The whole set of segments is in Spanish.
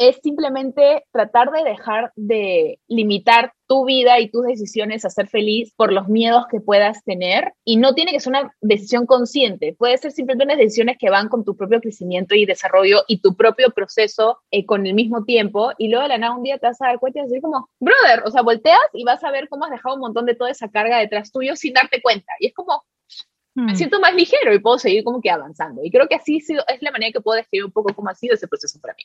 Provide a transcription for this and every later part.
es simplemente tratar de dejar de limitar tu vida y tus decisiones a ser feliz por los miedos que puedas tener. Y no tiene que ser una decisión consciente, puede ser simplemente unas decisiones que van con tu propio crecimiento y desarrollo y tu propio proceso eh, con el mismo tiempo. Y luego de la nada un día te vas a dar cuenta y decir como, brother, o sea, volteas y vas a ver cómo has dejado un montón de toda esa carga detrás tuyo sin darte cuenta. Y es como, me hmm. siento más ligero y puedo seguir como que avanzando. Y creo que así es la manera que puedo describir un poco cómo ha sido ese proceso para mí.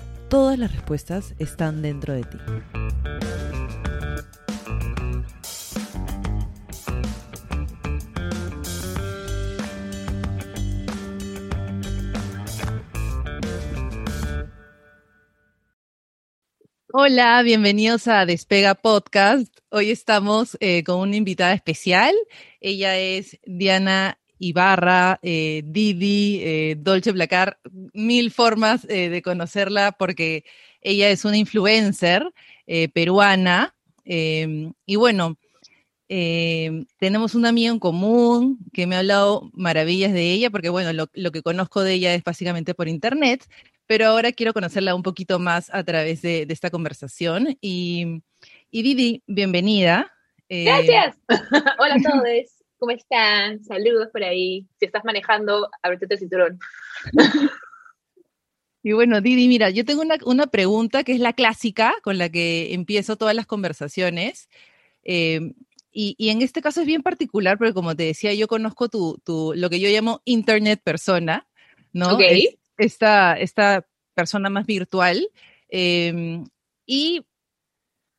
todas las respuestas están dentro de ti. Hola, bienvenidos a Despega Podcast. Hoy estamos eh, con una invitada especial. Ella es Diana Ibarra, eh, Didi, eh, Dolce Blacar, mil formas eh, de conocerla porque ella es una influencer peruana. Y bueno, em, tenemos una amiga en común que me ha hablado maravillas de ella, porque bueno, lo, que conozco de ella es básicamente por internet, pero ahora quiero conocerla un poquito más a través de, esta conversación. Y, y Didi, bienvenida. Gracias. Hola a todos. ¿Cómo están? Saludos por ahí. Si estás manejando, ábrete el cinturón. Y bueno, Didi, mira, yo tengo una, pregunta que es la clásica con la que empiezo todas las conversaciones. Em, y, en este caso es bien particular porque, como te decía, yo conozco tu, lo que yo llamo Internet persona, ¿no? Ok. esta, esta persona más virtual. Em, y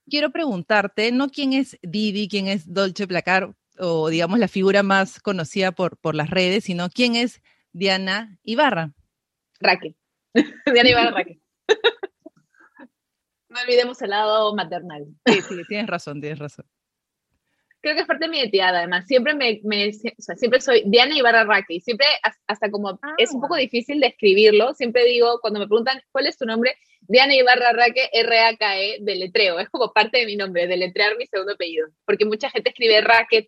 quiero preguntarte, no quién es Didi, quién es Dolce Placar, o digamos la figura más conocida por, por las redes, sino quién es Diana Ibarra. Raque. Diana Ibarra Raque. no olvidemos el lado maternal. Sí, sí, tienes razón, tienes razón. Creo que es parte de mi identidad, además. Siempre me, me o sea, siempre soy Diana Ibarra Raque. Y siempre, hasta como es un poco ah. difícil de escribirlo, siempre digo, cuando me preguntan cuál es tu nombre, Diana Ibarra Raque, R-A-K-E, de letreo. Es como parte de mi nombre, de letrear mi segundo apellido. Porque mucha gente escribe Racket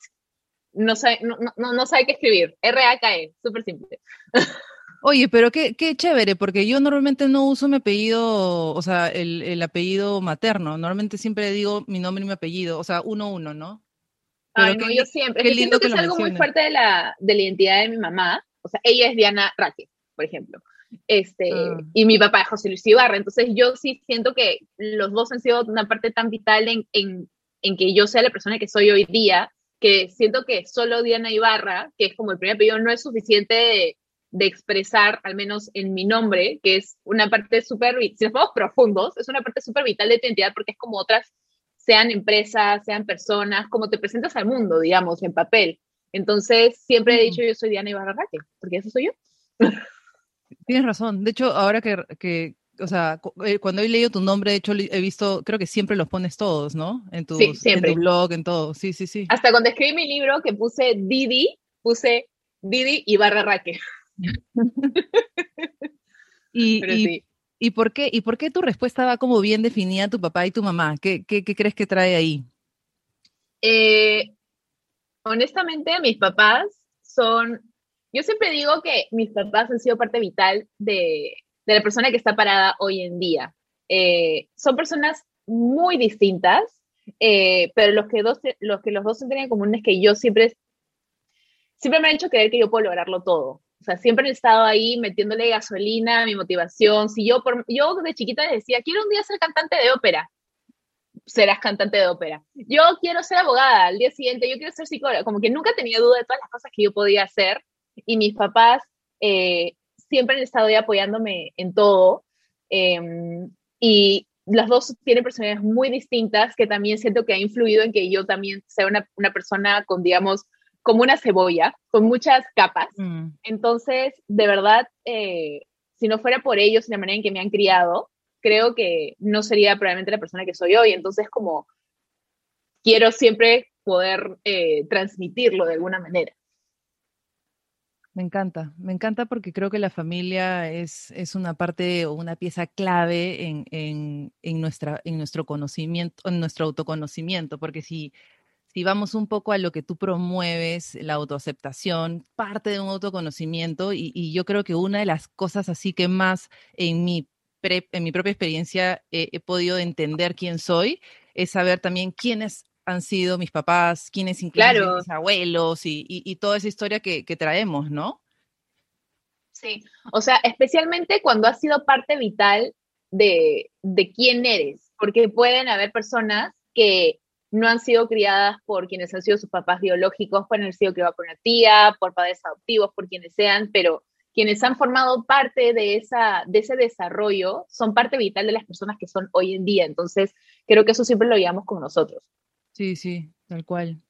no sabe, no, no, no sabe qué escribir. R-A-K-E, súper simple. Oye, pero qué, qué chévere, porque yo normalmente no uso mi apellido, o sea, el, el apellido materno. Normalmente siempre digo mi nombre y mi apellido, o sea, uno uno, ¿no? Pero no, yo siempre. Qué lindo que, es algo muy fuerte de la, de la identidad de mi mamá. O sea, ella es Diana Raque, por ejemplo. Este, ah. Y mi papá es José Luis Ibarra. Entonces, yo sí siento que los dos han sido una parte tan vital en, en, en que yo sea la persona que soy hoy día que siento que solo Diana Ibarra, que es como el primer apellido, no es suficiente de, expresar, al menos en mi nombre, que es una parte súper, si nos vamos profundos, es una parte súper vital de tu identidad porque es como otras, sean empresas, sean personas, como te presentas al mundo, digamos, en papel. Entonces, siempre he dicho yo soy Diana Ibarra Raque, porque eso soy yo. Tienes razón. De hecho, ahora que, o sea, eh, cuando he leído tu nombre, de hecho, he visto, creo que siempre los pones todos, ¿no? En tu, en tu blog, en todo. Sí, sí, sí. Hasta cuando escribí mi libro, que puse Didi, puse Didi y barra Raque. y, y, por qué, ¿Y por qué tu respuesta va como bien definida tu papá y tu mamá? ¿Qué, qué, crees que trae ahí? Eh, honestamente, mis papás son, yo siempre digo que mis papás han sido parte vital de, de la persona que está parada hoy en día. Eh, son personas muy distintas, eh, pero los que, dos, los que los dos tienen en común es que yo siempre, siempre me han hecho creer que yo puedo lograrlo todo. Sea, siempre he estado ahí metiéndole gasolina, mi motivación. Si yo, por, yo de chiquita decía, quiero un día ser cantante de ópera, serás cantante de ópera. Yo quiero ser abogada, al día siguiente yo quiero ser psicóloga. Como que nunca tenía duda de todas las cosas que yo podía hacer. Y mis papás eh, siempre han estado ahí apoyándome en todo. Em, y las dos tienen personalidades muy distintas que también siento que ha influido en que yo también sea una, una persona con, digamos, como una cebolla, con muchas capas. Mm. Entonces, de verdad, eh, si no fuera por ellos y la manera en que me han criado, creo que no sería probablemente la persona que soy hoy. Entonces, como quiero siempre poder eh, transmitirlo de alguna manera. Me encanta, me encanta porque creo que la familia es, es una parte o una pieza clave en, en, en, nuestra, en nuestro conocimiento, en nuestro autoconocimiento, porque si, si vamos un poco a lo que tú promueves, la autoaceptación, parte de un autoconocimiento, y, y yo creo que una de las cosas así que más en mi, en mi propia experiencia he podido entender quién soy, es saber también quiénes han sido mis papás, quiénes incluso mis abuelos y, toda esa historia que, traemos, ¿no? Sí, o sea, especialmente cuando has sido parte vital de, de quién eres, porque pueden haber personas que no han sido criadas por quienes han sido sus papás biológicos, pueden haber sido criadas por una tía, por padres adoptivos, por quienes sean, pero quienes han formado parte de, esa, de ese desarrollo son parte vital de las personas que son hoy en día. Entonces, creo que eso siempre lo llevamos con nosotros. Sí, sí, tal cual.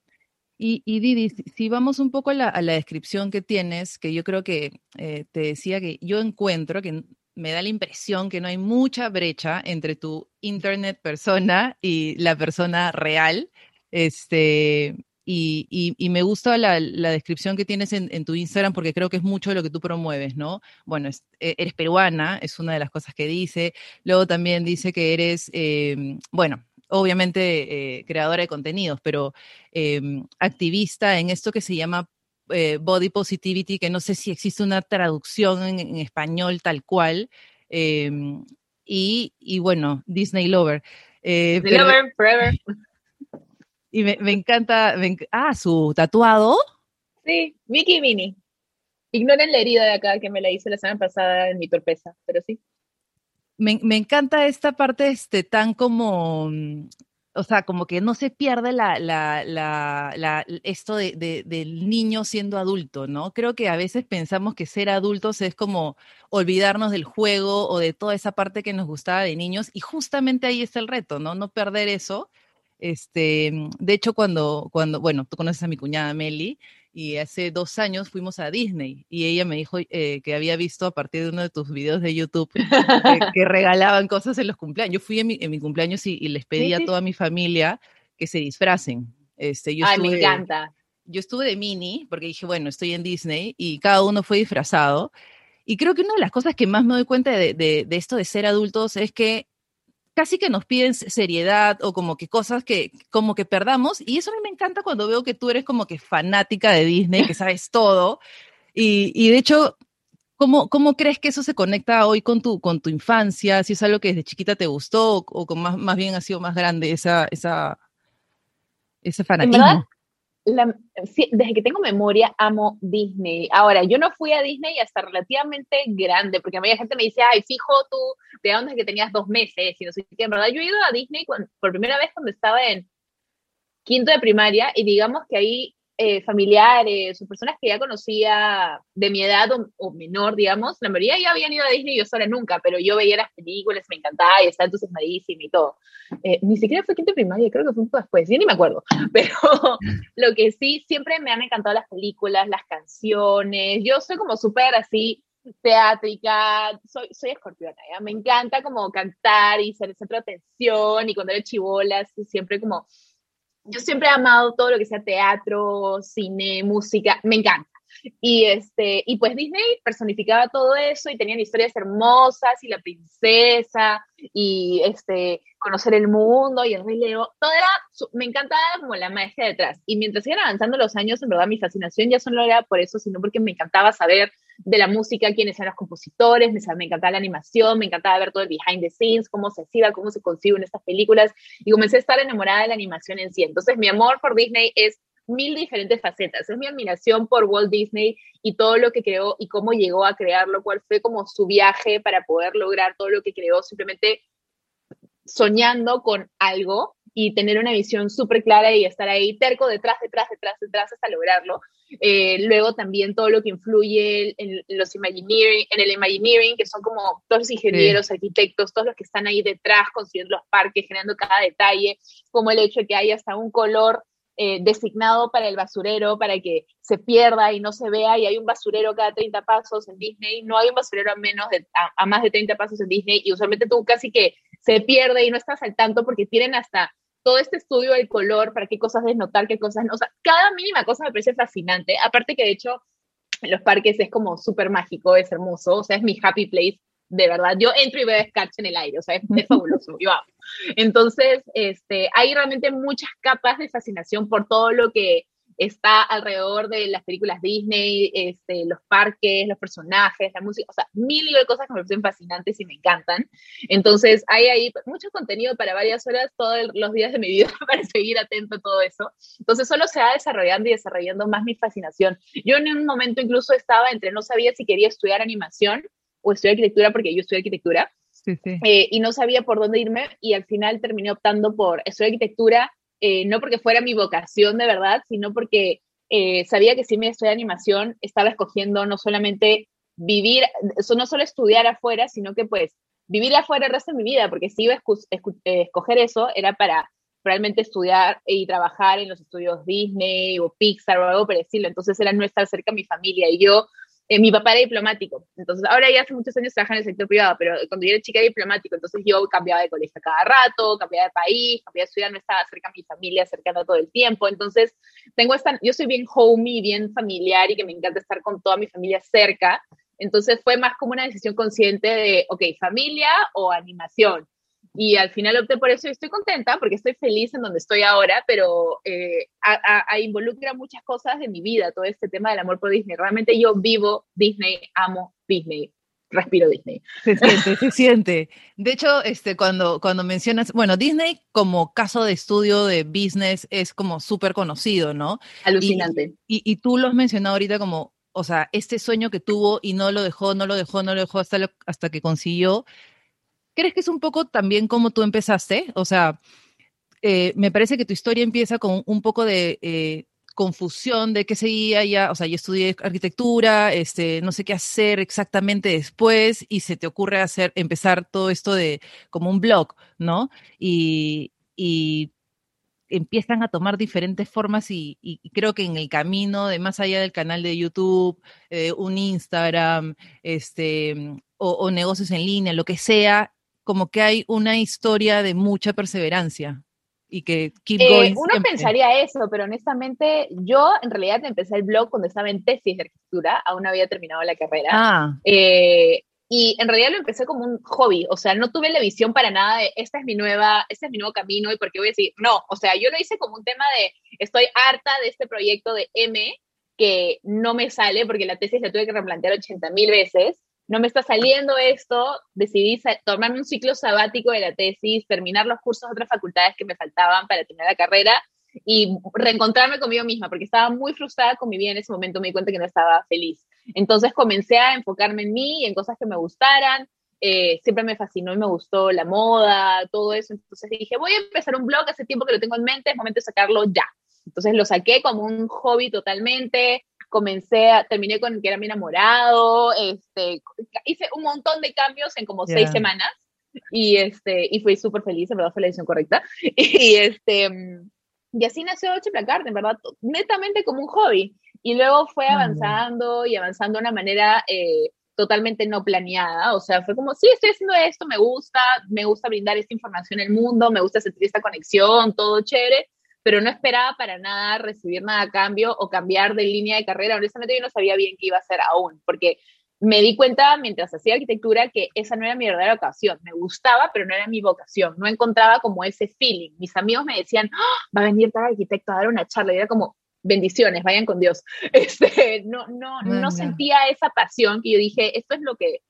Y, y Didi, si vamos un poco a la, descripción que tienes, que yo creo que eh, te decía que yo encuentro que me da la impresión que no hay mucha brecha entre tu internet persona y la persona real. Este, y, me gusta la, descripción que tienes en, en, tu Instagram porque creo que es mucho de lo que tú promueves, ¿no? Bueno, e, eres peruana, es una de las cosas que dice. Luego también dice que eres, em, bueno, obviamente eh, creadora de contenidos, pero em, activista en esto que se llama eh, body positivity, que no sé si existe una traducción en, español tal cual. Em, y, bueno, Disney Lover. Eh, Disney Lover, forever. Y me, encanta, ah, su tatuado. Sí, Mickey Minnie. Ignoren la herida de acá que me la hice la semana pasada en mi torpeza, pero sí me, encanta esta parte este, tan como, o sea, como que no se pierde la, la, la, esto de, del niño siendo adulto, ¿no? Creo que a veces pensamos que ser adultos es como olvidarnos del juego o de toda esa parte que nos gustaba de niños y justamente ahí está el reto, ¿no? No perder eso. Este, de hecho, cuando, cuando, bueno, tú conoces a mi cuñada Meli, y hace dos años fuimos a Disney y ella me dijo eh, que había visto a partir de uno de tus videos de YouTube que, regalaban cosas en los cumpleaños. Yo fui en mi, cumpleaños y, les pedí a toda mi familia que se disfracen. Este, yo Ay, me encanta. Yo estuve de mini porque dije, bueno, estoy en Disney y cada uno fue disfrazado. Y creo que una de las cosas que más me doy cuenta de, de, de esto de ser adultos es que casi que nos piden seriedad o como que cosas que como que perdamos. Y eso a mí me encanta cuando veo que tú eres como que fanática de Disney, que sabes todo. Y, y de hecho, ¿cómo, ¿cómo crees que eso se conecta hoy con tu, con tu infancia? Si es algo que desde chiquita te gustó o, o más, más bien ha sido más grande esa, esa, ese fanatismo desde que tengo memoria amo Disney. Ahora, yo no fui a Disney hasta relativamente grande, porque a mí la gente me dice, ay, fijo tú, ¿de dónde es que tenías dos meses? Y no sé qué. En verdad, yo he ido a Disney por primera vez cuando estaba en quinto de primaria y digamos que ahí eh, familiares o personas que ya conocía de mi edad o, menor, digamos, la mayoría ya habían ido a Disney, yo sola nunca, pero yo veía las películas, me encantaba y estaba entusiasmadísima y todo. Eh, ni siquiera fue quinto primaria, creo que fue un poco después, yo ni me acuerdo, pero lo que sí, siempre me han encantado las películas, las canciones, yo soy como súper así teátrica, soy, soy escorpiona, ¿ya? me encanta como cantar y ser el centro de atención y cuando era chivola, siempre como yo siempre he amado todo lo que sea teatro, cine, música, me encanta. Y, este, y pues Disney personificaba todo eso y tenían historias hermosas y la princesa y este, conocer el mundo y el rey Leo. Todo era, me encantaba como la magia detrás. Y mientras iban avanzando los años, en verdad mi fascinación ya solo era por eso, sino porque me encantaba saber de la música, quiénes eran los compositores, me, me encantaba la animación, me encantaba ver todo el behind the scenes, cómo se hacía, cómo se consigue en estas películas. Y comencé a estar enamorada de la animación en sí. Entonces mi amor por Disney es mil diferentes facetas. Es mi admiración por Walt Disney y todo lo que creó y cómo llegó a crearlo, cuál fue como su viaje para poder lograr todo lo que creó, simplemente soñando con algo y tener una visión súper clara y estar ahí terco detrás, detrás, detrás, detrás hasta lograrlo. Eh, luego también todo lo que influye en, los imagineering, en el Imagineering, que son como todos los ingenieros, arquitectos, todos los que están ahí detrás construyendo los parques, generando cada detalle, como el hecho de que hay hasta un color eh, designado para el basurero, para que se pierda y no se vea, y hay un basurero cada 30 pasos en Disney, no hay un basurero a, menos de, a, más de 30 pasos en Disney, y usualmente tú casi que se pierde y no estás al tanto porque tienen hasta todo este estudio del color, para qué cosas desnotar, qué cosas no, o sea, cada mínima cosa me parece fascinante, aparte que de hecho en los parques es como súper mágico, es hermoso, o sea, es mi happy place de verdad, yo entro y veo a en el aire, o sea, es, fabuloso, yo amo. Entonces, este, hay realmente muchas capas de fascinación por todo lo que está alrededor de las películas Disney, este, los parques, los personajes, la música, o sea, mil de cosas que me parecen fascinantes y me encantan. Entonces, hay ahí mucho contenido para varias horas todos los días de mi vida para seguir atento a todo eso. Entonces, solo se va desarrollando y desarrollando más mi fascinación. Yo en un momento incluso estaba entre, no sabía si quería estudiar animación o estudiar arquitectura, porque yo estudié arquitectura, eh, y no sabía por dónde irme, y al final terminé optando por estudiar arquitectura, eh, no porque fuera mi vocación de verdad, sino porque eh, sabía que si me estudié animación, estaba escogiendo no solamente vivir, no solo estudiar afuera, sino que pues vivir afuera el resto de mi vida, porque si iba a escoger eso, era para realmente estudiar y trabajar en los estudios Disney o Pixar o algo parecido. Entonces era no estar cerca de mi familia. Y yo eh, mi papá era diplomático, entonces ahora ya hace muchos años trabaja en el sector privado, pero cuando yo era chica era diplomático, entonces yo cambiaba de colegio cada rato, cambiaba de país, cambiaba de ciudad, no estaba cerca de mi familia, cercana todo el tiempo, entonces tengo esta, yo soy bien homey, bien familiar y que me encanta estar con toda mi familia cerca, entonces fue más como una decisión consciente de, ok, familia o animación, y al final opté por eso y estoy contenta porque estoy feliz en donde estoy ahora, pero eh, involucra muchas cosas de mi vida, todo este tema del amor por Disney. Realmente yo vivo Disney, amo Disney, respiro Disney. Se siente, se siente. De hecho, este, cuando, cuando mencionas, bueno, Disney como caso de estudio de business es como súper conocido, ¿no? Alucinante. Y, y, tú lo has mencionado ahorita como, o sea, este sueño que tuvo y no lo dejó, no lo dejó, no lo dejó hasta, hasta que consiguió. ¿Crees que es un poco también como tú empezaste? O sea, eh, me parece que tu historia empieza con un poco de eh, confusión de qué seguía ya, o sea, yo estudié arquitectura, este, no sé qué hacer exactamente después y se te ocurre hacer, empezar todo esto de como un blog, ¿no? Y, empiezan a tomar diferentes formas y, creo que en el camino de más allá del canal de YouTube, eh, un Instagram, este, o, negocios en línea, lo que sea, como que hay una historia de mucha perseverancia y que keep eh, going. uno pensaría eso, pero honestamente yo en realidad empecé el blog cuando estaba en tesis de arquitectura, aún había terminado la carrera. Ah. Eh, y en realidad lo empecé como un hobby, o sea, no tuve la visión para nada de esta es mi nueva, este es mi nuevo camino y porque voy a decir, no, o sea, yo lo hice como un tema de estoy harta de este proyecto de M que no me sale porque la tesis la tuve que replantear 80 mil veces no me está saliendo esto, decidí tomarme un ciclo sabático de la tesis, terminar los cursos de otras facultades que me faltaban para terminar la carrera y reencontrarme conmigo misma, porque estaba muy frustrada con mi vida en ese momento, me di cuenta que no estaba feliz. Entonces comencé a enfocarme en mí y en cosas que me gustaran. Eh, siempre me fascinó y me gustó la moda, todo eso. Entonces dije, voy a empezar un blog, hace tiempo que lo tengo en mente, es momento de sacarlo ya. Entonces lo saqué como un hobby totalmente, comencé, a, terminé con que era mi enamorado, este, hice un montón de cambios en como seis semanas y, este, y fui súper feliz, en verdad fue la decisión correcta. Y, este, y así nació Dolce Placard, en verdad, netamente como un hobby. Y luego fue avanzando y avanzando de una manera eh, totalmente no planeada. O sea, fue como, sí, estoy haciendo esto, me gusta, me gusta brindar esta información al mundo, me gusta sentir esta conexión, todo chévere pero no esperaba para nada recibir nada a cambio o cambiar de línea de carrera. Honestamente, yo no sabía bien qué iba a hacer aún, porque me di cuenta mientras hacía arquitectura que esa no era mi verdadera vocación. Me gustaba, pero no era mi vocación. No encontraba como ese feeling. Mis amigos me decían, ¡Ah! va a venir tal arquitecto a dar una charla. Y era como, bendiciones, vayan con Dios. Este, no, no, no sentía esa pasión que yo dije, esto es lo que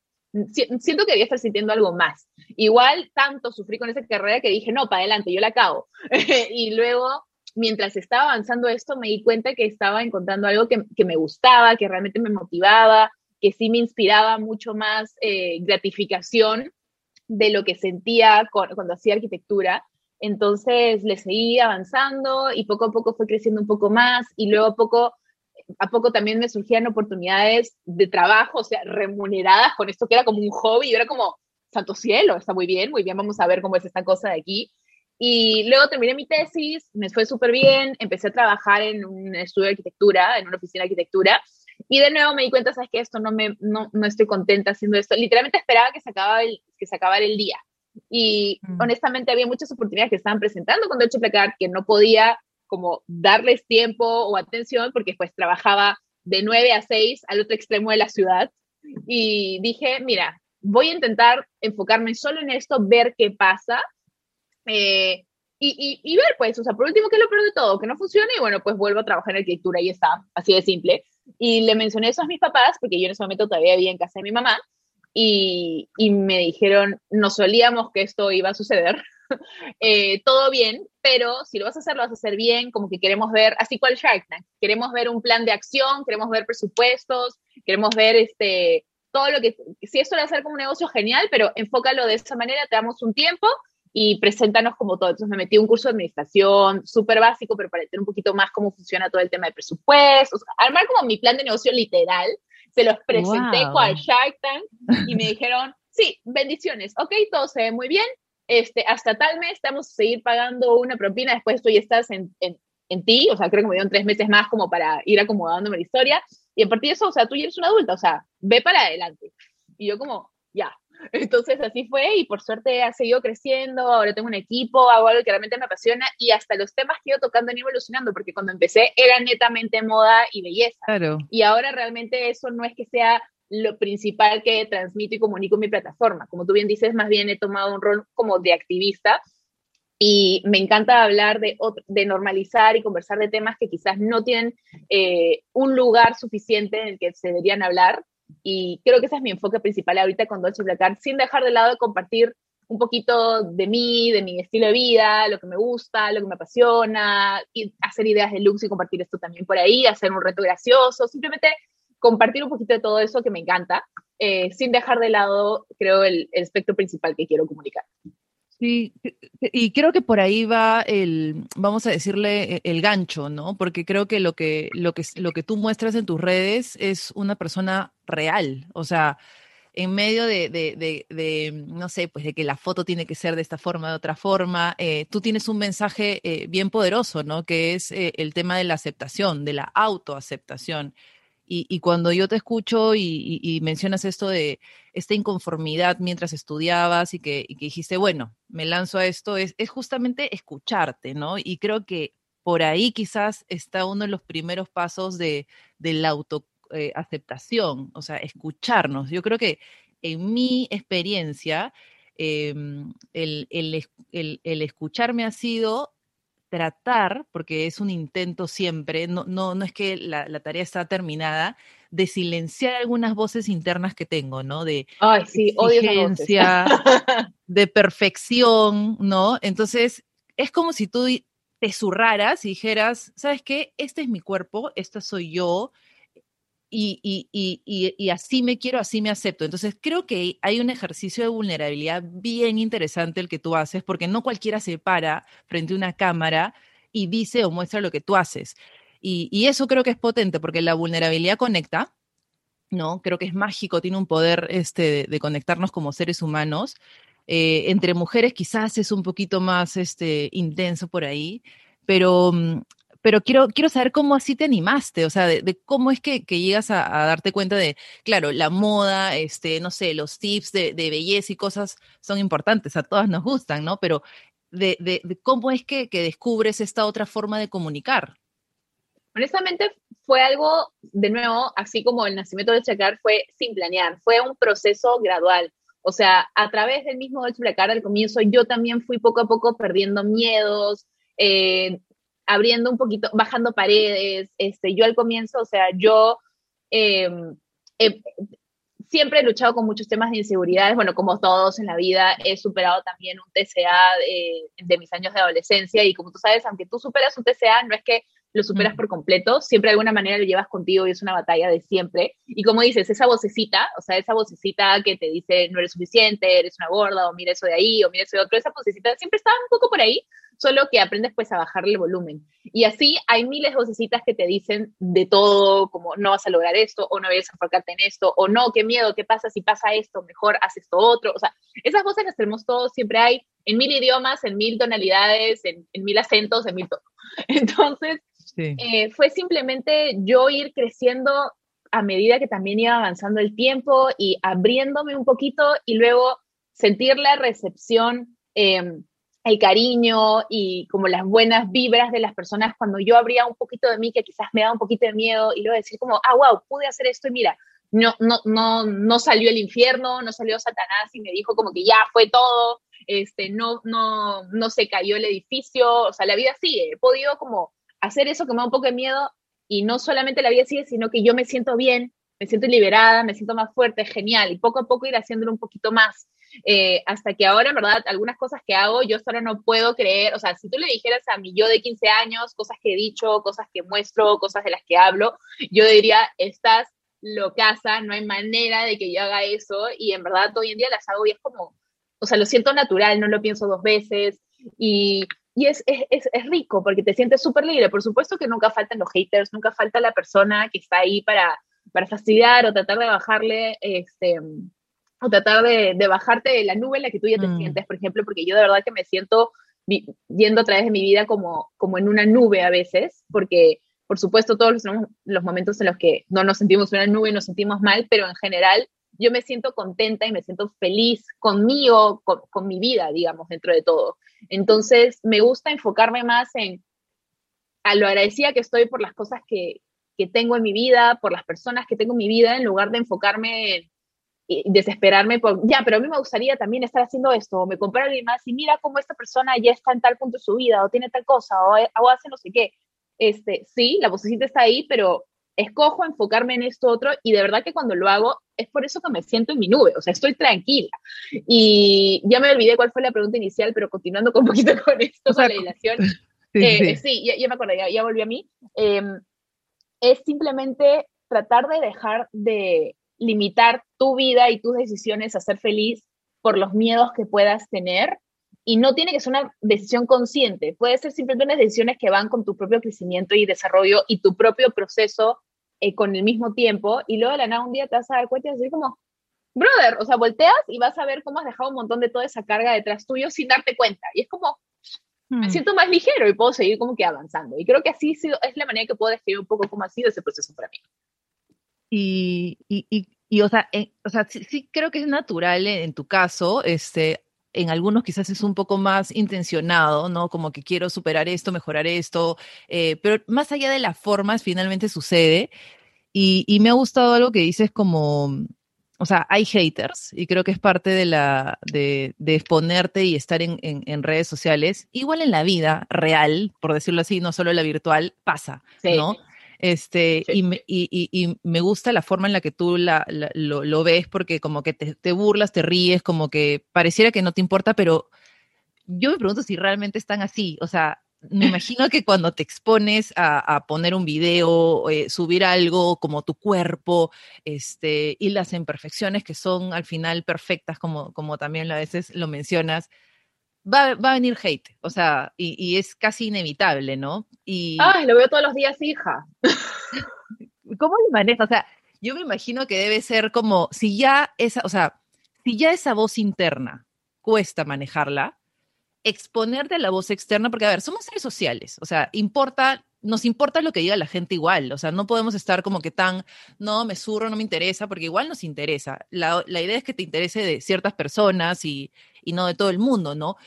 siento que debía estar sintiendo algo más. Igual tanto sufrí con esa carrera que dije, no, para adelante, yo la acabo. y luego, mientras estaba avanzando esto, me di cuenta que estaba encontrando algo que, que me gustaba, que realmente me motivaba, que sí me inspiraba mucho más eh, gratificación de lo que sentía cuando hacía arquitectura. Entonces le seguí avanzando y poco a poco fue creciendo un poco más y luego a poco, a poco también me surgían oportunidades de trabajo, o sea, remuneradas con esto que era como un hobby, y era como, santo cielo, está muy bien, muy bien, vamos a ver cómo es esta cosa de aquí. Y luego terminé mi tesis, me fue súper bien, empecé a trabajar en un estudio de arquitectura, en una oficina de arquitectura, y de nuevo me di cuenta, sabes que esto no me, no, no estoy contenta haciendo esto. Literalmente esperaba que se acabara el, que se acabara el día. Y mm. honestamente había muchas oportunidades que estaban presentando con Deutsche Placard que no podía como darles tiempo o atención porque pues trabajaba de 9 a 6 al otro extremo de la ciudad. Y dije, mira, voy a intentar enfocarme solo en esto, ver qué pasa. Eh, y, y, ver, pues, o sea, por último, ¿qué es lo peor de todo? Que no funcione y bueno, pues vuelvo a trabajar en arquitectura y está, así de simple. Y le mencioné eso a mis papás, porque yo en ese momento todavía vivía en casa de mi mamá, y, y me dijeron, no solíamos que esto iba a suceder, eh, todo bien, pero si lo vas a hacer, lo vas a hacer bien, como que queremos ver, así cual Shark Tank, queremos ver un plan de acción, queremos ver presupuestos, queremos ver este, todo lo que, si esto lo hacer como un negocio, genial, pero enfócalo de esa manera, te damos un tiempo y preséntanos como todo. Entonces me metí un curso de administración súper básico, pero para entender un poquito más cómo funciona todo el tema de presupuestos, armar como mi plan de negocio literal, se los presenté con cual Shark Tank y me dijeron, sí, bendiciones, ok, todo se ve muy bien, este, hasta tal mes estamos a seguir pagando una propina, después tú ya estás en, en, en ti, o sea, creo que me dieron tres meses más como para ir acomodándome la historia, y a partir de eso, o sea, tú ya eres una adulta, o sea, ve para adelante. Y yo como, ya. Entonces así fue y por suerte ha seguido creciendo, ahora tengo un equipo, hago algo que realmente me apasiona y hasta los temas que he ido tocando han ido evolucionando, porque cuando empecé era netamente moda y belleza. Claro. Y ahora realmente eso no es que sea lo principal que transmito y comunico en mi plataforma. Como tú bien dices, más bien he tomado un rol como de activista y me encanta hablar de, de normalizar y conversar de temas que quizás no tienen eh, un lugar suficiente en el que se deberían hablar. Y creo que ese es mi enfoque principal ahorita con Dolce Black sin dejar de lado de compartir un poquito de mí, de mi estilo de vida, lo que me gusta, lo que me apasiona, y hacer ideas de looks y compartir esto también por ahí, hacer un reto gracioso, simplemente compartir un poquito de todo eso que me encanta, eh, sin dejar de lado, creo, el, el espectro principal que quiero comunicar. Sí, y creo que por ahí va el, vamos a decirle, e, el gancho, ¿no? Porque creo que lo que, lo que, lo que tú muestras en tus redes es una persona real. O sea, en medio de, de, de, no sé, pues de que la foto tiene que ser de esta forma, de otra forma, eh, tú tienes un mensaje eh, bien poderoso, ¿no? Que es eh, el tema de la aceptación, de la autoaceptación. Y, cuando yo te escucho y, mencionas esto de esta inconformidad mientras estudiabas y que, dijiste, bueno, me lanzo a esto, es, justamente escucharte, ¿no? Y creo que por ahí quizás está uno de los primeros pasos de, la autoaceptación, eh, o sea, escucharnos. Yo creo que en mi experiencia, em, el escucharme ha sido tratar, porque es un intento siempre, no, no, no es que la, la, tarea está terminada, de silenciar algunas voces internas que tengo, ¿no? De Ay, sí, exigencia, de perfección, ¿no? Entonces, es como si tú te zurraras y dijeras, ¿sabes qué? Este es mi cuerpo, esta soy yo, y, así me quiero, así me acepto. Entonces creo que hay un ejercicio de vulnerabilidad bien interesante el que tú haces, porque no cualquiera se para frente a una cámara y dice o muestra lo que tú haces. Y, eso creo que es potente, porque la vulnerabilidad conecta, ¿no? Creo que es mágico, tiene un poder este, de, conectarnos como seres humanos. Eh, entre mujeres quizás es un poquito más este, intenso por ahí, pero mm, pero quiero, quiero saber cómo así te animaste, o sea, de, cómo es que, llegas a, darte cuenta de, claro, la moda, este, no sé, los tips de, belleza y cosas son importantes, a todas nos gustan, ¿no? Pero de, cómo es que, descubres esta otra forma de comunicar. Honestamente, fue algo, de nuevo, así como el nacimiento de Chacar, fue sin planear, fue un proceso gradual. O sea, a través del mismo Dolce Blacar al comienzo, yo también fui poco a poco perdiendo miedos, eh, abriendo un poquito, bajando paredes. Este, yo al comienzo, o sea, yo em, siempre he luchado con muchos temas de inseguridades, bueno, como todos en la vida, he superado también un TCA de, de mis años de adolescencia y como tú sabes, aunque tú superas un TCA, no es que lo superas por completo, siempre de alguna manera lo llevas contigo y es una batalla de siempre. Y como dices, esa vocecita, o sea, esa vocecita que te dice no eres suficiente, eres una gorda, o mira eso de ahí, o mira eso de otro, esa vocecita siempre está un poco por ahí, solo que aprendes pues a bajarle el volumen. Y así hay miles de vocecitas que te dicen de todo, como no vas a lograr esto, o no a enfocarte en esto, o no, qué miedo, qué pasa si pasa esto, mejor haz esto otro. O sea, esas voces las tenemos todos, siempre hay en mil idiomas, en mil tonalidades, en, en mil acentos, en mil todo. Entonces, eh, fue simplemente yo ir creciendo a medida que también iba avanzando el tiempo y abriéndome un poquito y luego sentir la recepción, em, el cariño y como las buenas vibras de las personas cuando yo abría un poquito de mí que quizás me daba un poquito de miedo y luego decir como, ah, wow, pude hacer esto y mira, no, no, no, no salió el infierno, no salió Satanás y me dijo como que ya fue todo, este, no, no, no se cayó el edificio, o sea, la vida sigue, he podido como hacer eso que me da un poco de miedo y no solamente la vida sigue, sino que yo me siento bien, me siento liberada, me siento más fuerte, genial, y poco a poco ir haciéndolo un poquito más. Eh, hasta que ahora, en verdad, algunas cosas que hago, yo solo no puedo creer, o sea, si tú le dijeras a mi yo de 15 años, cosas que he dicho, cosas que muestro, cosas de las que hablo, yo diría, estás locaza, no hay manera de que yo haga eso, y en verdad hoy en día las hago y es como, o sea, lo siento natural, no lo pienso dos veces, y y es, es, es, rico porque te sientes súper libre. Por supuesto que nunca faltan los haters, nunca falta la persona que está ahí para, para fastidiar o tratar de bajarle, este, o tratar de, de bajarte de la nube en la que tú ya te mm. sientes, por ejemplo, porque yo de verdad que me siento yendo a través de mi vida como, como en una nube a veces, porque por supuesto todos los, los momentos en los que no nos sentimos en una nube y nos sentimos mal, pero en general yo me siento contenta y me siento feliz conmigo, con, con, mi vida, digamos, dentro de todo. Entonces, me gusta enfocarme más en a lo agradecida que estoy por las cosas que, que tengo en mi vida, por las personas que tengo en mi vida, en lugar de enfocarme en desesperarme por, ya, pero a mí me gustaría también estar haciendo esto, o me comparo alguien más y mira cómo esta persona ya está en tal punto de su vida, o tiene tal cosa, o, o hace no sé qué. Este, sí, la vocecita está ahí, pero escojo enfocarme en esto otro y de verdad que cuando lo hago es por eso que me siento en mi nube, o sea, estoy tranquila. Y ya me olvidé cuál fue la pregunta inicial, pero continuando con un poquito con esto, con la relación. Sí, sí. Eh, ya, me acordé, ya, ya volví a mí. Em, es simplemente tratar de dejar de limitar tu vida y tus decisiones a ser feliz por los miedos que puedas tener. Y no tiene que ser una decisión consciente, puede ser simplemente unas decisiones que van con tu propio crecimiento y desarrollo y tu propio proceso eh, con el mismo tiempo y luego de la nada un día te vas a dar cuenta y decir como, brother, o sea, volteas y vas a ver cómo has dejado un montón de toda esa carga detrás tuyo sin darte cuenta. Y es como, me hmm. siento más ligero y puedo seguir como que avanzando. Y creo que así es la manera que puedo describir un poco cómo ha sido ese proceso para mí. Y, y, y, o sea, o sea sí, sí, creo que es natural en, tu caso, este, en algunos quizás es un poco más intencionado, ¿no? Como que quiero superar esto, mejorar esto, eh, pero más allá de las formas, finalmente sucede. Y, y, me ha gustado algo que dices como, o sea, hay haters y creo que es parte de la, de, de exponerte y estar en, en, en, redes sociales. Igual en la vida real, por decirlo así, no solo en la virtual, pasa, sí. ¿no? Este, y, me, y, y, me gusta la forma en la que tú la, la, lo, lo, ves, porque como que te, te, burlas, te ríes, como que pareciera que no te importa, pero yo me pregunto si realmente están así. O sea, me imagino que cuando te expones a, a poner un video, eh, subir algo como tu cuerpo, este, y las imperfecciones que son al final perfectas, como, como también a veces lo mencionas, va, va a venir hate, o sea, y, y, es casi inevitable, ¿no? Y... Ay, lo veo todos los días, hija. ¿Cómo lo manejas? O sea, yo me imagino que debe ser como, si ya esa, o sea, si ya esa voz interna cuesta manejarla, exponerte a la voz externa, porque a ver, somos seres sociales, o sea, importa, nos importa lo que diga la gente igual, o sea, no podemos estar como que tan, no, me surro, no me interesa, porque igual nos interesa. La, la idea es que te interese de ciertas personas y, y no de todo el mundo, ¿no?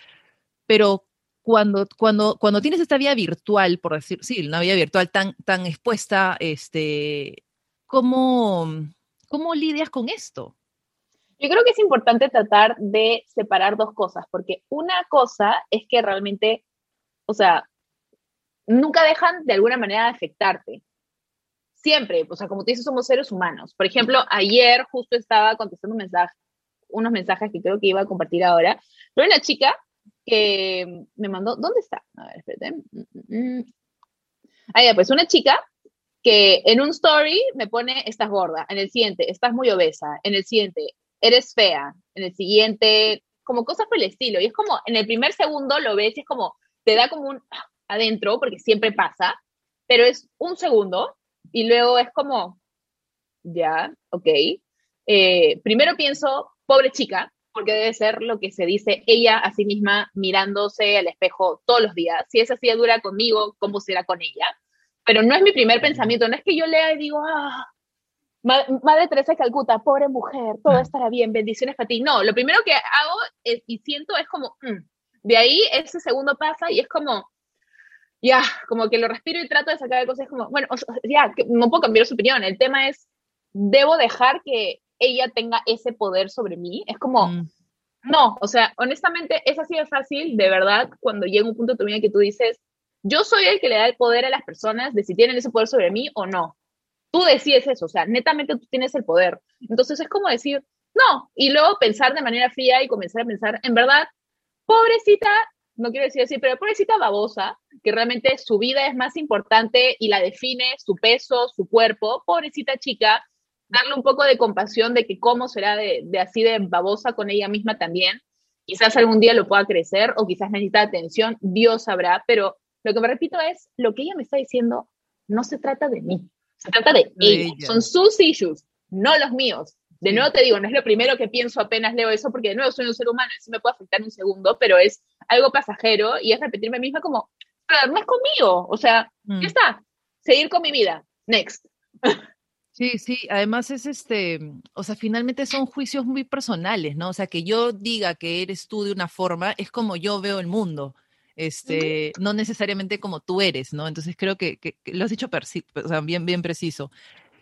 Pero cuando, cuando, cuando tienes esta vía virtual, por decir, sí, una vía virtual tan, tan expuesta, este, ¿cómo, ¿cómo lidias con esto? Yo creo que es importante tratar de separar dos cosas, porque una cosa es que realmente, o sea, nunca dejan de alguna manera de afectarte. Siempre, o sea, como tú dices, somos seres humanos. Por ejemplo, ayer justo estaba contestando un mensaje unos mensajes que creo que iba a compartir ahora. Pero una chica que me mandó, ¿dónde está? A ver, espérate. Mm, mm, mm. Ah, ya, pues una chica que en un story me pone, estás gorda, en el siguiente, estás muy obesa, en el siguiente, eres fea, en el siguiente, como cosas por el estilo. Y es como, en el primer segundo lo ves y es como, te da como un ah, adentro, porque siempre pasa, pero es un segundo y luego es como, ya, ok. Eh, primero pienso, pobre chica, porque debe ser lo que se dice ella a sí misma mirándose al espejo todos los días. Si es así dura conmigo, ¿cómo será con ella? Pero no es mi primer pensamiento, no es que yo lea y digo, ah, Madre Teresa de Calcuta, pobre mujer, todo estará bien, bendiciones para ti. No, lo primero que hago y siento es como, mm, de ahí ese segundo pasa y es como, ya, como que lo respiro y trato de sacar cosas como, bueno, ya, no puedo cambiar su opinión. El tema es, debo dejar que ella tenga ese poder sobre mí. Es como, mm. no, o sea, honestamente es así de fácil, de verdad, cuando llega un punto de tu vida que tú dices, yo soy el que le da el poder a las personas de si tienen ese poder sobre mí o no. Tú decides eso, o sea, netamente tú tienes el poder. Entonces es como decir, no, y luego pensar de manera fría y comenzar a pensar, en verdad, pobrecita, no quiero decir así, pero pobrecita babosa, que realmente su vida es más importante y la define su peso, su cuerpo, pobrecita chica, darle un poco de compasión de que cómo será de, de así de babosa con ella misma también. Quizás algún día lo pueda crecer o quizás necesita atención, Dios sabrá, pero lo que me repito es, lo que ella me está diciendo no se trata de mí, se trata de, ella. Son sus issues, no los míos. De nuevo te digo, no es lo primero que pienso apenas leo eso, porque de nuevo soy un ser humano, y sí me puede afectar un segundo, pero es algo pasajero y es repetirme misma como, no es conmigo, o sea, mm. ya está, seguir con mi vida, next. Sí, sí, además es este, o sea, finalmente son juicios muy personales, ¿no? O sea, que yo diga que eres tú de una forma es como yo veo el mundo, este, no necesariamente como tú eres, ¿no? Entonces creo que, que, lo has dicho o sea, bien, bien preciso.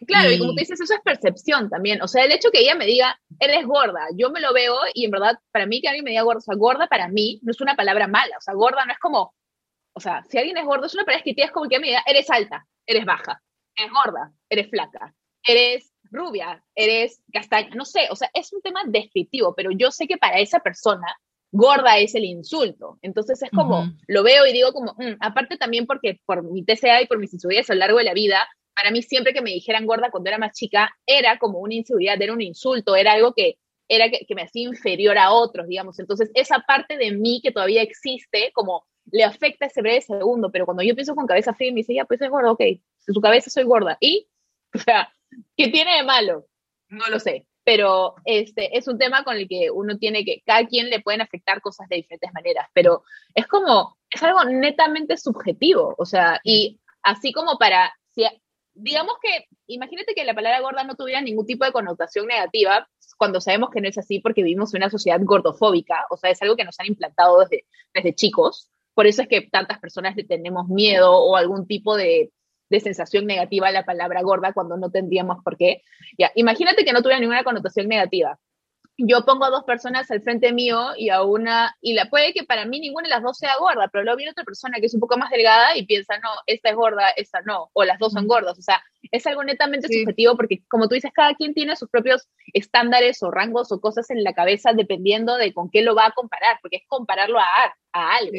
Claro, y... como tú dices, eso es percepción también. O sea, el hecho que ella me diga, eres gorda, yo me lo veo y en verdad, para mí que alguien me diga gorda, o sea, gorda para mí no es una palabra mala. O sea, gorda no es como, o sea, si alguien es gordo, es una palabra que es como que me diga, eres alta, eres baja, eres gorda, eres flaca eres rubia, eres castaña, no sé, o sea, es un tema descriptivo, pero yo sé que para esa persona gorda es el insulto. Entonces es como, lo veo y digo como, mm", aparte también porque por mi TCA y por mis inseguridades a lo largo de la vida, para mí siempre que me dijeran gorda cuando era más chica, era como una inseguridad, era un insulto, era algo que era que, que me hacía inferior a otros, digamos. Entonces esa parte de mí que todavía existe, como le afecta ese breve segundo, pero cuando yo pienso con cabeza fría, me dice, ya, pues es gorda, ok, en su cabeza soy gorda. Y, o sea, ¿Qué tiene de malo? No lo sé, pero este es un tema con el que uno tiene que, cada quien le pueden afectar cosas de diferentes maneras, pero es como, es algo netamente subjetivo, o sea, y así como para, si, digamos que, imagínate que la palabra gorda no tuviera ningún tipo de connotación negativa, cuando sabemos que no es así porque vivimos en una sociedad gordofóbica, o sea, es algo que nos han implantado desde, desde chicos, por eso es que tantas personas le tenemos miedo o algún tipo de de sensación negativa la palabra gorda cuando no tendríamos por qué. Ya, imagínate que no tuviera ninguna connotación negativa. Yo pongo a dos personas al frente mío y a una, y la puede que para mí ninguna de las dos sea gorda, pero luego viene otra persona que es un poco más delgada y piensa, no, esta es gorda, esta no, o las dos son gordas. O sea, es algo netamente subjetivo porque, como tú dices, cada quien tiene sus propios estándares o rangos o cosas en la cabeza dependiendo de con qué lo va a comparar, porque es compararlo a, a algo.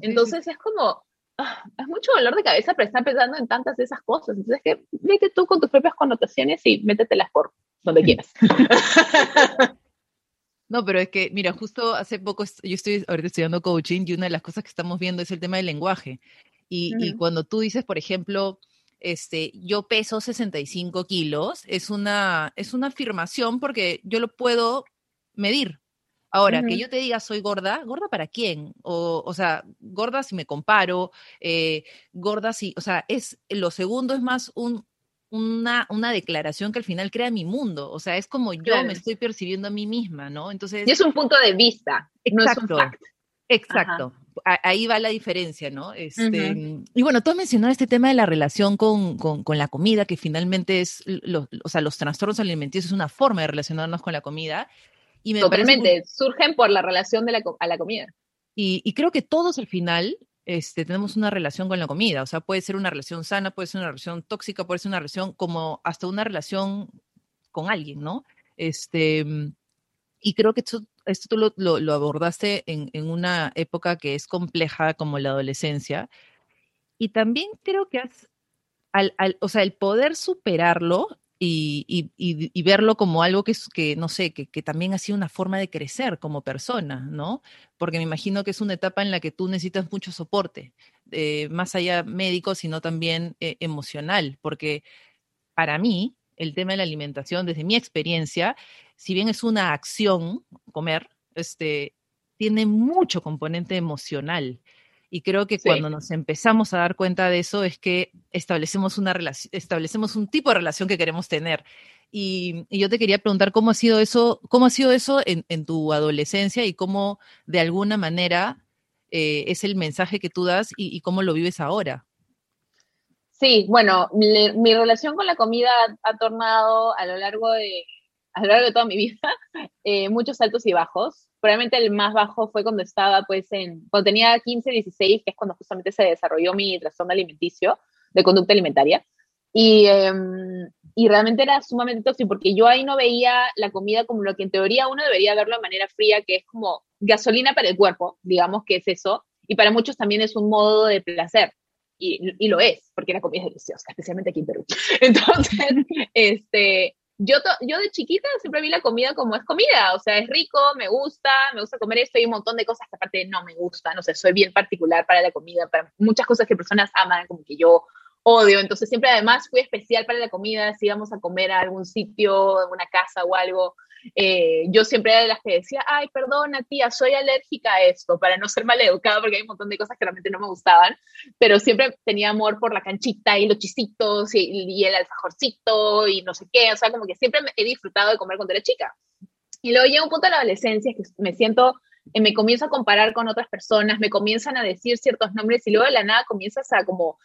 Entonces es como, Ah, es mucho dolor de cabeza pero estar pensando en tantas de esas cosas. Entonces, que vete tú con tus propias connotaciones y métetelas por donde quieras. No, pero es que, mira, justo hace poco, yo estoy ahorita estudiando coaching y una de las cosas que estamos viendo es el tema del lenguaje. Y, y cuando tú dices, por ejemplo, este, yo peso 65 kilos, es una, es una afirmación porque yo lo puedo medir. Ahora, que yo te diga soy gorda, ¿gorda para quién? O, o sea, gorda si me comparo, eh, gorda si, o sea, es, lo segundo es más un, una, una declaración que al final crea mi mundo, o sea, es como yo me estoy percibiendo a mí misma, ¿no? Entonces... Y es un punto de vista, exacto, no es un Exacto. Ahí va la diferencia, ¿no? Este, Y bueno, tú has mencionado este tema de la relación con, con, con la comida, que finalmente es, o sea, los trastornos alimenticios es una forma de relacionarnos con la comida. Y Totalmente, surgen por la relación de la, a la comida. Y, creo que todos al final este, tenemos una relación con la comida, o sea, puede ser una relación sana, puede ser una relación tóxica, puede ser una relación como hasta una relación con alguien, ¿no? Este, y creo que esto, esto tú lo, lo, abordaste en, en, una época que es compleja como la adolescencia. Y también creo que has, al, o sea, el poder superarlo y, verlo como algo que, que no sé, que, también ha sido una forma de crecer como persona, ¿no? Porque me imagino que es una etapa en la que tú necesitas mucho soporte, eh, más allá médico, sino también eh, emocional, porque para mí el tema de la alimentación, desde mi experiencia, si bien es una acción, comer, este, tiene mucho componente emocional. Y creo que cuando nos empezamos a dar cuenta de eso es que establecemos una relación, establecemos un tipo de relación que queremos tener. Y, yo te quería preguntar cómo ha sido eso, cómo ha sido eso en, tu adolescencia y cómo de alguna manera eh, es el mensaje que tú das y, cómo lo vives ahora. Sí, bueno, mi, relación con la comida ha, tornado a lo largo de a lo largo de toda mi vida eh, muchos altos y bajos probablemente el más bajo fue cuando estaba, pues, en, cuando tenía 15, 16, que es cuando justamente se desarrolló mi trastorno alimenticio, de conducta alimentaria. Y, em, y realmente era sumamente tóxico, porque yo ahí no veía la comida como lo que en teoría uno debería verlo de manera fría, que es como gasolina para el cuerpo, digamos que es eso, y para muchos también es un modo de placer. Y, y, lo es, porque la comida es deliciosa, especialmente aquí en Perú. Entonces, este, yo, yo de chiquita siempre vi la comida como es comida, o sea, es rico, me gusta, me gusta comer esto y un montón de cosas que aparte no me gustan, no sé, soy bien particular para la comida, para muchas cosas que personas aman, como que yo odio, entonces siempre además fui especial para la comida, si íbamos a comer a algún sitio, en una casa o algo, eh, yo siempre era de las que decía, ay, perdona tía, soy alérgica a esto, para no ser maleducada, porque hay un montón de cosas que realmente no me gustaban, pero siempre tenía amor por la canchita y los chisitos y, el alfajorcito y no sé qué, o sea, como que siempre he disfrutado de comer cuando era chica. Y luego llega un punto de la adolescencia que me siento, eh, me comienzo a comparar con otras personas, me comienzan a decir ciertos nombres y luego de la nada comienzas a como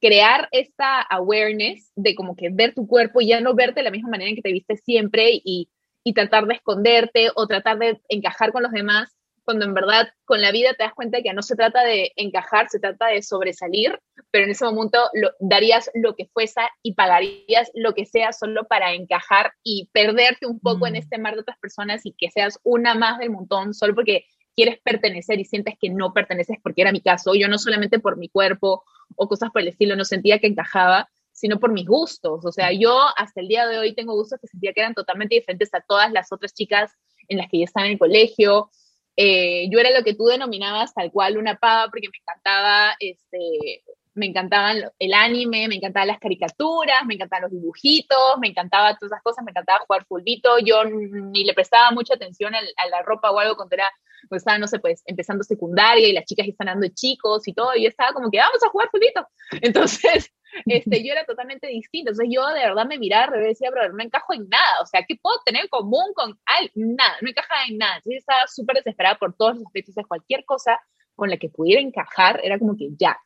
crear esta awareness de como que ver tu cuerpo y ya no verte de la misma manera en que te viste siempre y, y tratar de esconderte o tratar de encajar con los demás, cuando en verdad con la vida te das cuenta de que no se trata de encajar, se trata de sobresalir, pero en ese momento lo, darías lo que fuese y pagarías lo que sea solo para encajar y perderte un poco en mm. este mar de otras personas y que seas una más del montón solo porque quieres pertenecer y sientes que no perteneces, porque era mi caso, yo no solamente por mi cuerpo o cosas por el estilo, no sentía que encajaba, sino por mis gustos. O sea, yo hasta el día de hoy tengo gustos que sentía que eran totalmente diferentes a todas las otras chicas en las que ya estaba en el colegio. Eh, yo era lo que tú denominabas tal cual una pava porque me encantaba, este, me encantaban el anime, me encantaban las caricaturas, me encantaban los dibujitos, me encantaba todas esas cosas, me encantaba jugar fulbito. Yo ni le prestaba mucha atención a, la ropa o algo cuando era, pues estaba, no sé, pues empezando secundaria y las chicas están dando chicos y todo. Y yo estaba como que vamos a jugar fulbito. Entonces, este, yo era totalmente distinta. Entonces yo de verdad me miraba y decía, bro, no encajo en nada. O sea, ¿qué puedo tener en común con alguien? Nada, no encajaba en nada. Entonces estaba súper desesperada por todos los aspectos. de cualquier cosa con la que pudiera encajar era como que ya.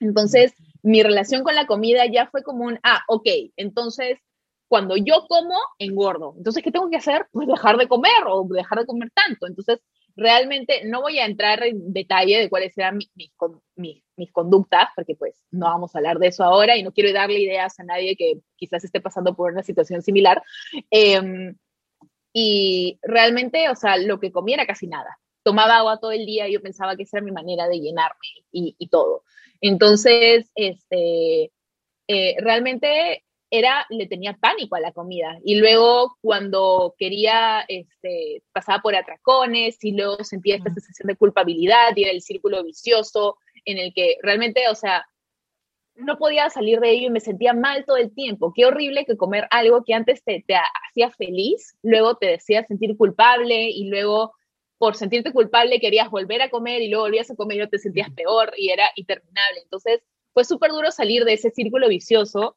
Entonces, mi relación con la comida ya fue como un, ah, ok, entonces cuando yo como, engordo. Entonces, ¿qué tengo que hacer? Pues dejar de comer o dejar de comer tanto. Entonces, realmente no voy a entrar en detalle de cuáles eran mis, mis, conductas, porque pues no vamos a hablar de eso ahora y no quiero darle ideas a nadie que quizás esté pasando por una situación similar. Em, y realmente, o sea, lo que comía era casi nada. Tomaba agua todo el día y yo pensaba que esa era mi manera de llenarme y, todo. Entonces, este, eh, realmente era, le tenía pánico a la comida. Y luego cuando quería, este, pasaba por atracones y luego sentía esta sensación de culpabilidad y era el círculo vicioso en el que realmente, o sea, no podía salir de ello y me sentía mal todo el tiempo. Qué horrible que comer algo que antes te, te hacía feliz, luego te decía sentir culpable y luego por sentirte culpable querías volver a comer y luego volvías a comer y no te sentías peor y era interminable. Entonces fue súper duro salir de ese círculo vicioso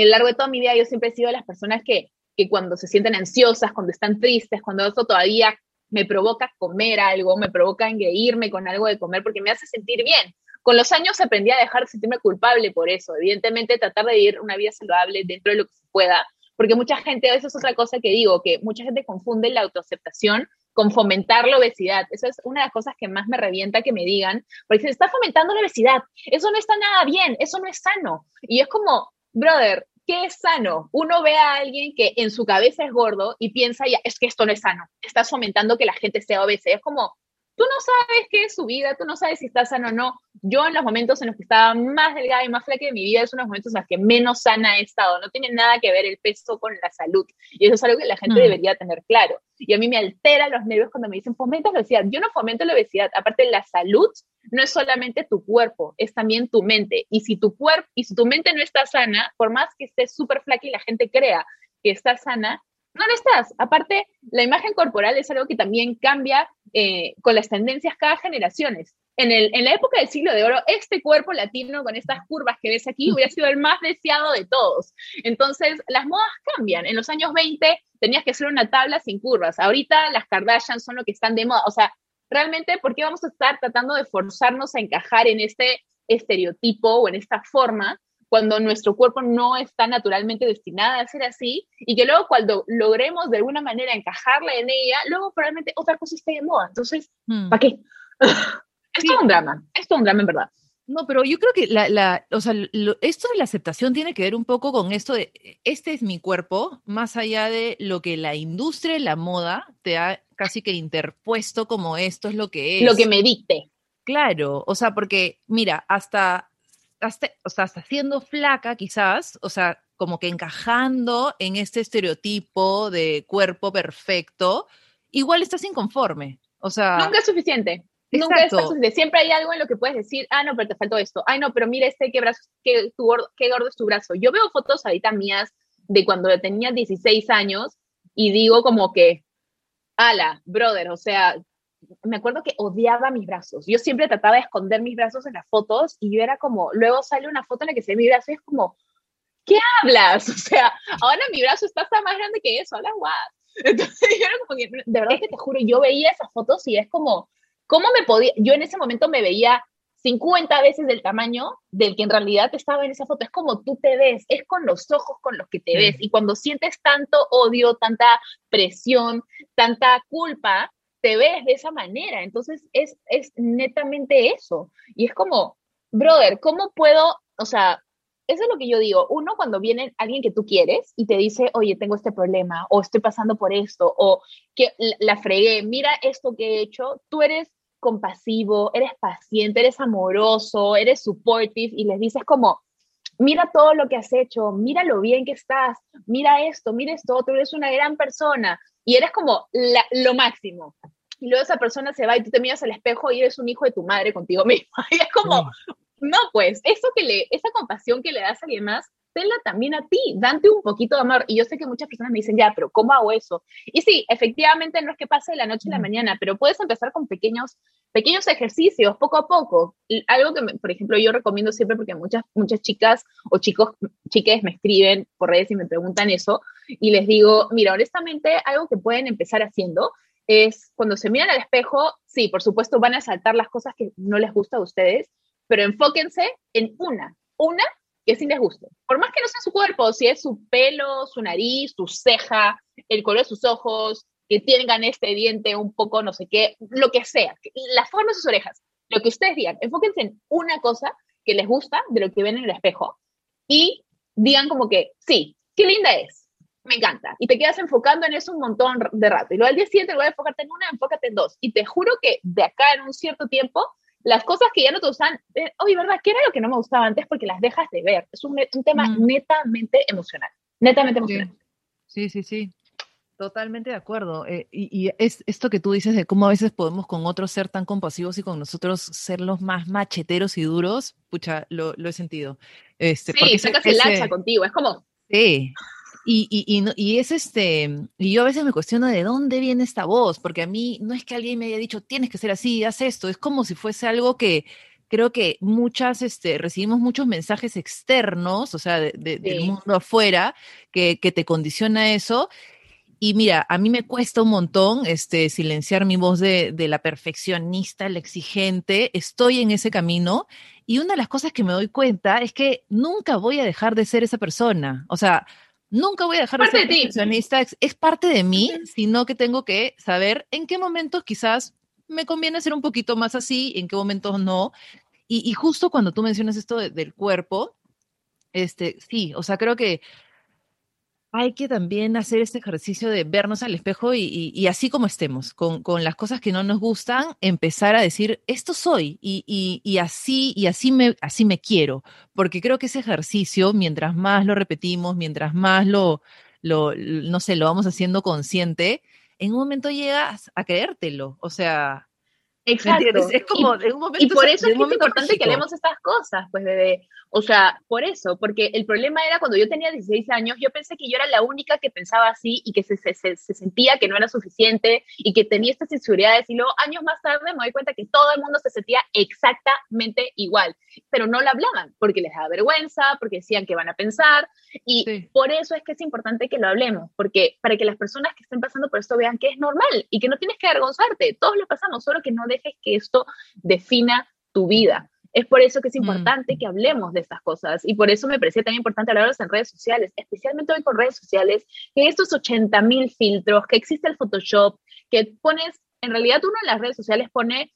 a lo largo de toda mi vida yo siempre he sido de las personas que, que cuando se sienten ansiosas, cuando están tristes, cuando eso todavía me provoca comer algo, me provoca engreírme con algo de comer porque me hace sentir bien. Con los años aprendí a dejar de sentirme culpable por eso. Evidentemente, tratar de vivir una vida saludable dentro de lo que se pueda, porque mucha gente, eso es otra cosa que digo, que mucha gente confunde la autoaceptación con fomentar la obesidad. Eso es una de las cosas que más me revienta que me digan, porque se está fomentando la obesidad. Eso no está nada bien, eso no es sano. Y es como, brother, ¿qué es sano? Uno ve a alguien que en su cabeza es gordo y piensa, ya, es que esto no es sano, estás fomentando que la gente sea obesa. es como, tú no sabes qué es su vida, tú no sabes si está sana o no. Yo en los momentos en los que estaba más delgada y más flaca de mi vida, es unos momentos en los que menos sana he estado. No tiene nada que ver el peso con la salud. Y eso es algo que la gente mm. debería tener claro. Y a mí me altera los nervios cuando me dicen, fomenta la obesidad. Yo no fomento la obesidad. Aparte, la salud no es solamente tu cuerpo, es también tu mente. Y si tu cuerpo y si tu mente no está sana, por más que estés súper flaca y la gente crea que está sana, no lo estás. Aparte, la imagen corporal es algo que también cambia eh, con las tendencias cada generaciones. En, el, en la época del siglo de oro, este cuerpo latino con estas curvas que ves aquí hubiera sido el más deseado de todos. Entonces, las modas cambian. En los años 20 tenías que hacer una tabla sin curvas. Ahorita las Kardashian son lo que están de moda. O sea, realmente, ¿por qué vamos a estar tratando de forzarnos a encajar en este estereotipo o en esta forma cuando nuestro cuerpo no está naturalmente destinado a ser así y que luego cuando logremos de alguna manera encajarla en ella, luego probablemente otra cosa esté de moda. Entonces, hmm. ¿para qué? es todo un drama, es todo un drama en verdad. No, pero yo creo que la, la o sea, esto de la aceptación tiene que ver un poco con esto de, este es mi cuerpo, más allá de lo que la industria la moda te ha casi que interpuesto como esto es lo que es. Lo que me dicte. Claro, o sea, porque mira, hasta hasta, o sea, hasta siendo flaca quizás, o sea, como que encajando en este estereotipo de cuerpo perfecto, igual estás inconforme. O sea, nunca es suficiente. Nunca es suficiente. Siempre hay algo en lo que puedes decir, ah, no, pero te faltó esto. Ay, no, pero mira este, qué brazo, qué, gordo, qué gordo es tu brazo. Yo veo fotos ahorita mías de cuando tenía 16 años y digo como que, ala, brother, o sea, me acuerdo que odiaba mis brazos. Yo siempre trataba de esconder mis brazos en las fotos y yo era como, luego sale una foto en la que se ve mi brazo y es como, ¿qué hablas? O sea, ahora mi brazo está más grande que eso, hablas guau. Entonces yo era como que, de verdad que te juro, yo veía esas fotos y es como, ¿cómo me podía? Yo en ese momento me veía 50 veces del tamaño del que en realidad estaba en esa foto. Es como tú te ves, es con los ojos con los que te ves. Y cuando sientes tanto odio, tanta presión, tanta culpa, te ves de esa manera. Entonces es, es netamente eso. Y es como, brother, ¿cómo puedo, o sea, eso es lo que yo digo. Uno, cuando viene alguien que tú quieres y te dice, oye, tengo este problema, o estoy pasando por esto, o que la fregué, mira esto que he hecho, tú eres compasivo, eres paciente, eres amoroso, eres supportive, y les dices como, mira todo lo que has hecho, mira lo bien que estás, mira esto, mira esto, tú eres una gran persona, y eres como lo máximo. Y luego esa persona se va y tú te miras al espejo y eres un hijo de tu madre contigo mismo. Y es como, no, pues, eso que le, esa compasión que le das a alguien más, tenla también a ti, dante un poquito de amor. Y yo sé que muchas personas me dicen, ya, pero ¿cómo hago eso? Y sí, efectivamente no es que pase de la noche a la mañana, pero puedes empezar con pequeños, pequeños ejercicios, poco a poco. algo que, por ejemplo, yo recomiendo siempre porque muchas, muchas chicas o chicos, chiques me escriben por redes y me preguntan eso, y les digo, mira, honestamente, algo que pueden empezar haciendo es cuando se miran al espejo, sí, por supuesto van a saltar las cosas que no les gusta a ustedes, pero enfóquense en una, una que sí les guste. Por más que no sea su cuerpo, si es su pelo, su nariz, su ceja, el color de sus ojos, que tengan este diente un poco no sé qué, lo que sea, la forma de sus orejas, lo que ustedes digan, enfóquense en una cosa que les gusta de lo que ven en el espejo y digan como que, sí, qué linda es, me encanta. Y te quedas enfocando en eso un montón de rato. Y luego al día siguiente, voy a enfocarte en una, enfócate en dos. Y te juro que de acá en un cierto tiempo, las cosas que ya no te gustan, eh, oye, ¿verdad? ¿Qué era lo que no me gustaba antes? Porque las dejas de ver. Es un, tema mm. netamente emocional. Netamente emocional. Sí, sí, sí. Totalmente de acuerdo. Eh, y, es esto que tú dices de cómo a veces podemos con otros ser tan compasivos y con nosotros ser los más macheteros y duros, pucha, lo, he sentido. Este, sí, sacas el hacha contigo, es como... Sí, y, y, y, es este, y yo a veces me cuestiono de dónde viene esta voz, porque a mí no es que alguien me haya dicho, tienes que ser así, haz esto, es como si fuese algo que creo que muchas, este, recibimos muchos mensajes externos, o sea, del mundo afuera, que, que te condiciona eso. Y mira, a mí me cuesta un montón este, silenciar mi voz de, de, la perfeccionista, la exigente. Estoy en ese camino. Y una de las cosas que me doy cuenta es que nunca voy a dejar de ser esa persona. O sea, Nunca voy a dejar de ser perfeccionista, es, parte de mí, sino que tengo que saber en qué momentos quizás me conviene ser un poquito más así, en qué momentos no. Y, justo cuando tú mencionas esto del cuerpo, este, sí, o sea, creo que hay que también hacer este ejercicio de vernos al espejo y, así como estemos, con, las cosas que no nos gustan, empezar a decir, esto soy y, así, y así me, así me quiero, porque creo que ese ejercicio, mientras más lo repetimos, mientras más lo, lo no sé, lo vamos haciendo consciente, en un momento llegas a creértelo, o sea, Exacto. Es como, y, un momento, y por eso es, importante que leemos estas cosas, pues, bebé. O sea, por eso, porque el problema era cuando yo tenía 16 años, yo pensé que yo era la única que pensaba así y que se, se, se, sentía que no era suficiente y que tenía estas inseguridades. Y luego, años más tarde, me doy cuenta que todo el mundo se sentía exactamente igual, pero no lo hablaban porque les daba vergüenza, porque decían que van a pensar. Y por eso es que es importante que lo hablemos, porque para que las personas que estén pasando por esto vean que es normal y que no tienes que avergonzarte. Todos lo pasamos, solo que no dejes que esto defina tu vida. Es por eso que es importante que hablemos de estas cosas y por eso me parecía tan importante hablarlos en redes sociales, especialmente hoy con redes sociales, que estos 80 mil filtros, que existe el Photoshop, que pones, en realidad uno en las redes sociales pone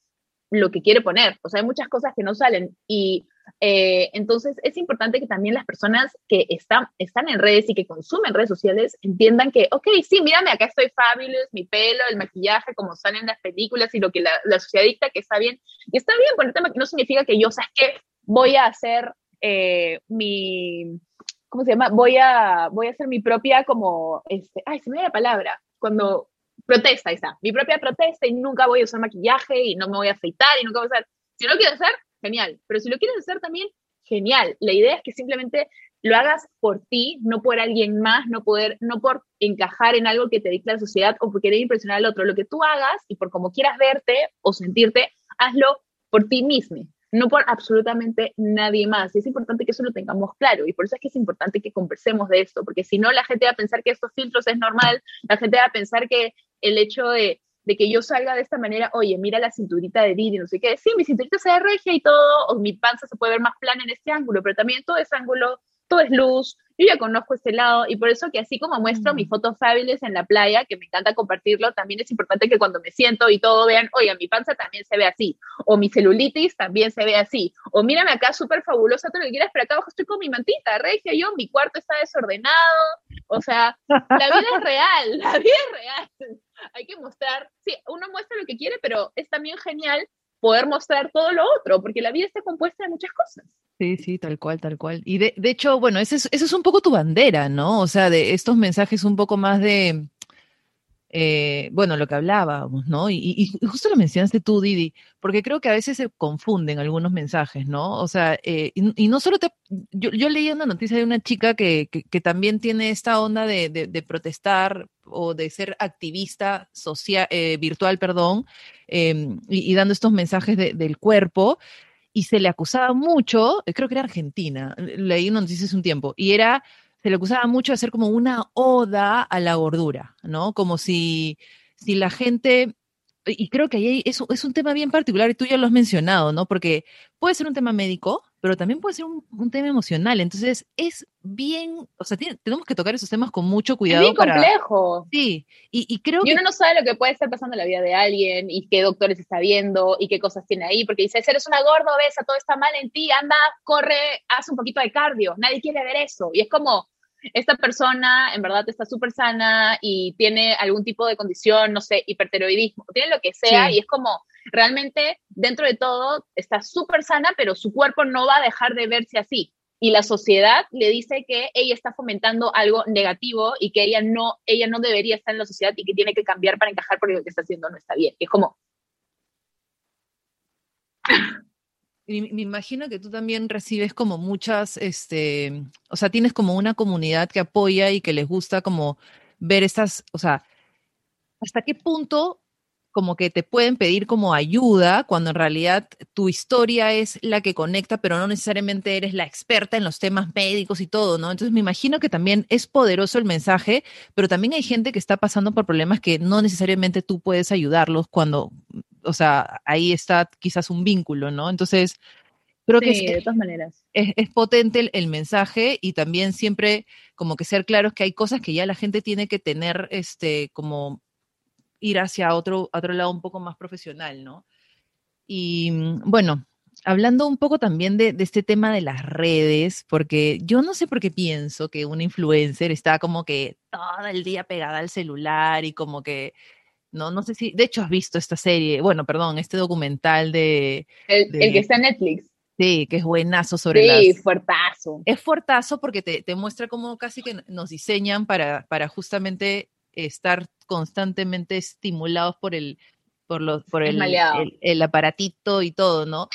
lo que quiere poner, o sea, hay muchas cosas que no salen y eh, entonces, es importante que también las personas que están, están en redes y que consumen redes sociales entiendan que, ok, sí, mírame, acá estoy fabulous, mi pelo, el maquillaje, como salen en las películas y lo que la, la sociedad dicta que está bien. Y está bien ponerte maquillaje, no significa que yo, ¿sabes qué? Voy a hacer eh, mi, ¿cómo se llama? Voy a, voy a hacer mi propia como, este, ay, se me da la palabra, cuando protesta, ahí está, mi propia protesta y nunca voy a usar maquillaje y no me voy a afeitar y nunca voy a usar, si no quiero hacer, genial. Pero si lo quieres hacer también, genial. La idea es que simplemente lo hagas por ti, no por alguien más, no, poder, no por encajar en algo que te dicta la sociedad o por querer impresionar al otro. Lo que tú hagas y por cómo quieras verte o sentirte, hazlo por ti mismo, no por absolutamente nadie más. Y es importante que eso lo tengamos claro. Y por eso es que es importante que conversemos de esto, porque si no, la gente va a pensar que estos filtros es normal, la gente va a pensar que el hecho de de que yo salga de esta manera, oye, mira la cinturita de Didi, no sé qué, sí, mi cinturita se ve regia y todo, o mi panza se puede ver más plana en este ángulo, pero también todo es ángulo, todo es luz, yo ya conozco este lado, y por eso que así como muestro mis fotos fábiles en la playa, que me encanta compartirlo, también es importante que cuando me siento y todo vean, oye, mi panza también se ve así, o mi celulitis también se ve así, o mírame acá súper fabulosa, todo lo que quieras, pero acá abajo estoy con mi mantita regia, yo, mi cuarto está desordenado, o sea, la vida es real, la vida es real hay que mostrar, sí, uno muestra lo que quiere, pero es también genial poder mostrar todo lo otro, porque la vida está compuesta de muchas cosas. Sí, sí, tal cual, tal cual. Y de, de hecho, bueno, esa es, es un poco tu bandera, ¿no? O sea, de estos mensajes un poco más de, eh, bueno, lo que hablábamos, ¿no? Y, justo lo mencionaste tú, Didi, porque creo que a veces se confunden algunos mensajes, ¿no? O sea, eh, y, no solo te... Yo, leí una noticia de una chica que, también tiene esta onda de, protestar o de ser activista social, eh, virtual, perdón, em, y, dando estos mensajes del cuerpo, y se le acusaba mucho, creo que era Argentina, leí una noticia hace un tiempo, y era se le acusaba mucho de hacer como una oda a la gordura, ¿no? Como si, si la gente, y creo que ahí es, es un tema bien particular y tú ya lo has mencionado, ¿no? Porque puede ser un tema médico, pero también puede ser un, tema emocional. Entonces, es bien, o sea, tenemos que tocar esos temas con mucho cuidado. Es bien complejo. Sí, y, creo y uno no sabe lo que puede estar pasando en la vida de alguien y qué doctores está viendo y qué cosas tiene ahí, porque dice, eres una gorda obesa, todo está mal en ti, anda, corre, haz un poquito de cardio, nadie quiere ver eso. Y es como, esta persona en verdad está súper sana y tiene algún tipo de condición, no sé, hipertiroidismo, tiene lo que sea y es como realmente dentro de todo está súper sana, pero su cuerpo no va a dejar de verse así. Y la sociedad le dice que ella está fomentando algo negativo y que ella no, ella no debería estar en la sociedad y que tiene que cambiar para encajar porque lo que está haciendo no está bien. Es como, me imagino que tú también recibes como muchas, este, o sea, tienes como una comunidad que apoya y que les gusta como ver estas, o sea, ¿hasta qué punto como que te pueden pedir como ayuda cuando en realidad tu historia es la que conecta, pero no necesariamente eres la experta en los temas médicos y todo, ¿no? Entonces me imagino que también es poderoso el mensaje, pero también hay gente que está pasando por problemas que no necesariamente tú puedes ayudarlos cuando o sea, ahí está quizás un vínculo, ¿no? Entonces, creo que de todas maneras. Es, potente el, mensaje y también siempre como que ser claros que hay cosas que ya la gente tiene que tener, este, como ir hacia otro, otro lado un poco más profesional, ¿no? Y mm, bueno, hablando un poco también de, este tema de las redes, porque yo no sé por qué pienso que una influencer está como que todo el día pegada al celular y como que, no, no sé si, de hecho has visto esta serie, bueno, perdón, este documental de... El, que está en Netflix. Sí, que es buenazo sobre Sí, fuertazo. Es fuertazo porque te, te, muestra cómo casi que nos diseñan para, para justamente estar constantemente estimulados por el, por, los, por el, el, aparatito y todo, ¿no?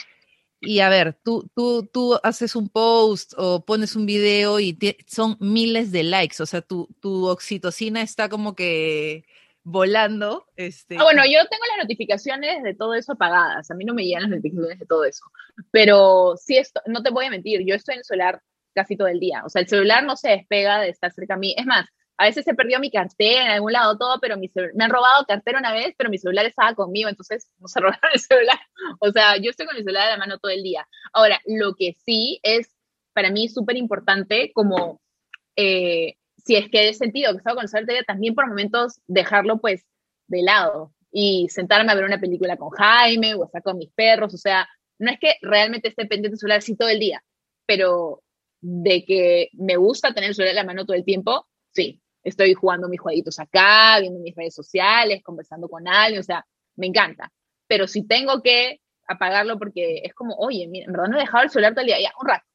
Y a ver, tú, tú, tú haces un post o pones un video y son miles de likes, o sea, tu, tu oxitocina está como que volando. Este. Ah, bueno, yo tengo las notificaciones de todo eso apagadas, a mí no me llegan las notificaciones de todo eso, pero sí, esto, no te voy a mentir, yo estoy en el celular casi todo el día, o sea, el celular no se despega de estar cerca a mí, es más, a veces se perdió mi cartera en algún lado, todo, pero mi me han robado cartera una vez, pero mi celular estaba conmigo, entonces no se robaron el celular. O sea, yo estoy con el celular de la mano todo el día. Ahora, lo que sí es para mí súper importante, como eh, si es que he sentido que estaba con el celular, también por momentos dejarlo pues de lado y sentarme a ver una película con Jaime o estar con mis perros. O sea, no es que realmente esté pendiente del celular así todo el día, pero de que me gusta tener el celular en la mano todo el tiempo, sí estoy jugando mis jueguitos acá, viendo mis redes sociales, conversando con alguien, o sea, me encanta. Pero si tengo que apagarlo porque es como, oye, mira, en verdad no he dejado el celular todo el día, ya, un rato.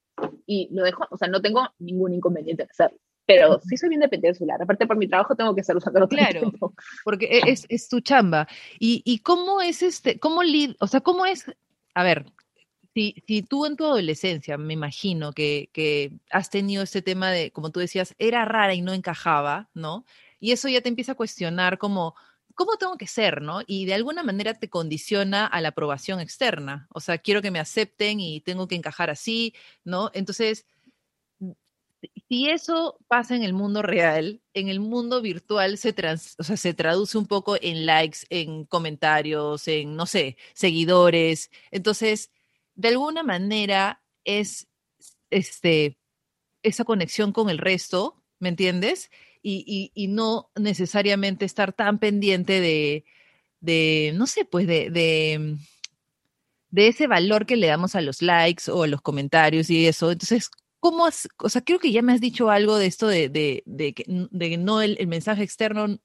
Y lo dejo, o sea, no tengo ningún inconveniente en hacerlo. Pero sí soy bien dependiente del celular. Aparte, por mi trabajo tengo que estar usándolo claro, porque e, es, es tu chamba. ¿Y, ¿Y cómo es este, cómo, o sea, cómo es, a ver, si, tú en tu adolescencia, me imagino que, que, has tenido este tema de, como tú decías, era rara y no encajaba, ¿no? Y eso ya te empieza a cuestionar como, ¿cómo tengo que ser, no? Y de alguna manera te condiciona a la aprobación externa. O sea, quiero que me acepten y tengo que encajar así, ¿no? Entonces, si eso pasa en el mundo real, en el mundo virtual se, o sea, se traduce un poco en likes, en comentarios, en, no sé, seguidores. Entonces, de alguna manera es este, esa conexión con el resto, ¿me entiendes? Y, y, no necesariamente estar tan pendiente de, de no sé, pues de, de, de, ese valor que le damos a los likes o a los comentarios y eso. Entonces, ¿cómo has, o sea, creo que ya me has dicho algo de esto de, que, no el, mensaje externo,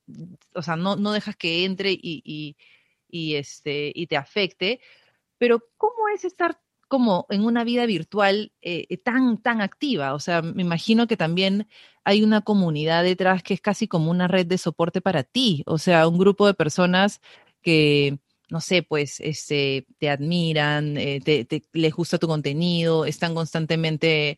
o sea, no, dejas que entre este, y te afecte, pero ¿cómo es estar como en una vida virtual eh, eh, tan, tan activa? O sea, me imagino que también hay una comunidad detrás que es casi como una red de soporte para ti, o sea, un grupo de personas que, no sé, pues este, te admiran, eh, te, les gusta tu contenido, están constantemente,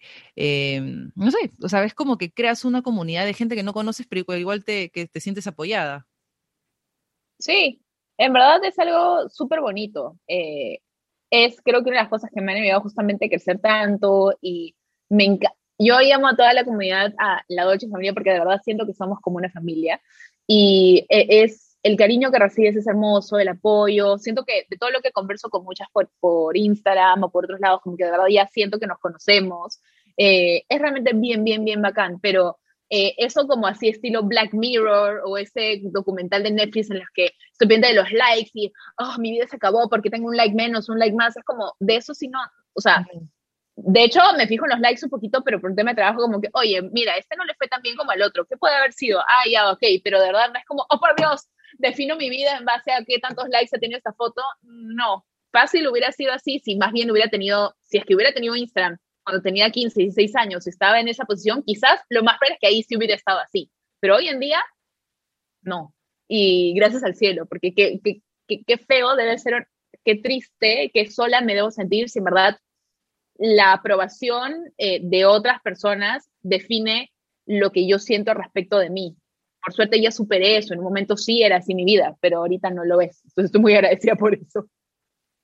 no sé, o sea, es como que creas una comunidad de gente que no conoces, pero igual te, que te sientes apoyada. Sí, en verdad es algo súper bonito. Eh, es creo que una de las cosas que me han ayudado justamente a crecer tanto y me yo llamo a toda la comunidad a la Dolce Familia porque de verdad siento que somos como una familia y es el cariño que recibes es hermoso, el apoyo, siento que de todo lo que converso con muchas por, por Instagram o por otros lados, como que de verdad ya siento que nos conocemos, eh, es realmente bien, bien, bien bacán, pero eh, eso como así estilo Black Mirror o ese documental de Netflix en los que estoy viendo de los likes y, oh, mi vida se acabó porque tengo un like menos, un like más, es como, de eso sí no, o sea, de hecho me fijo en los likes un poquito, pero por un tema de trabajo como que, oye, mira, este no le fue tan bien como al otro, ¿qué puede haber sido? Ah, ya, ok, pero de verdad no es como, oh, por Dios, defino mi vida en base a qué tantos likes ha tenido esta foto, no, fácil hubiera sido así si más bien hubiera tenido, si es que hubiera tenido Instagram cuando tenía 15, 16 años, estaba en esa posición, quizás lo más probable es que ahí sí hubiera estado así. Pero hoy en día, no. Y gracias al cielo, porque qué, feo debe ser, qué triste, qué sola me debo sentir si en verdad la aprobación eh, de otras personas define lo que yo siento respecto de mí. Por suerte ya superé eso, en un momento sí era así mi vida, pero ahorita no lo es. Entonces estoy muy agradecida por eso.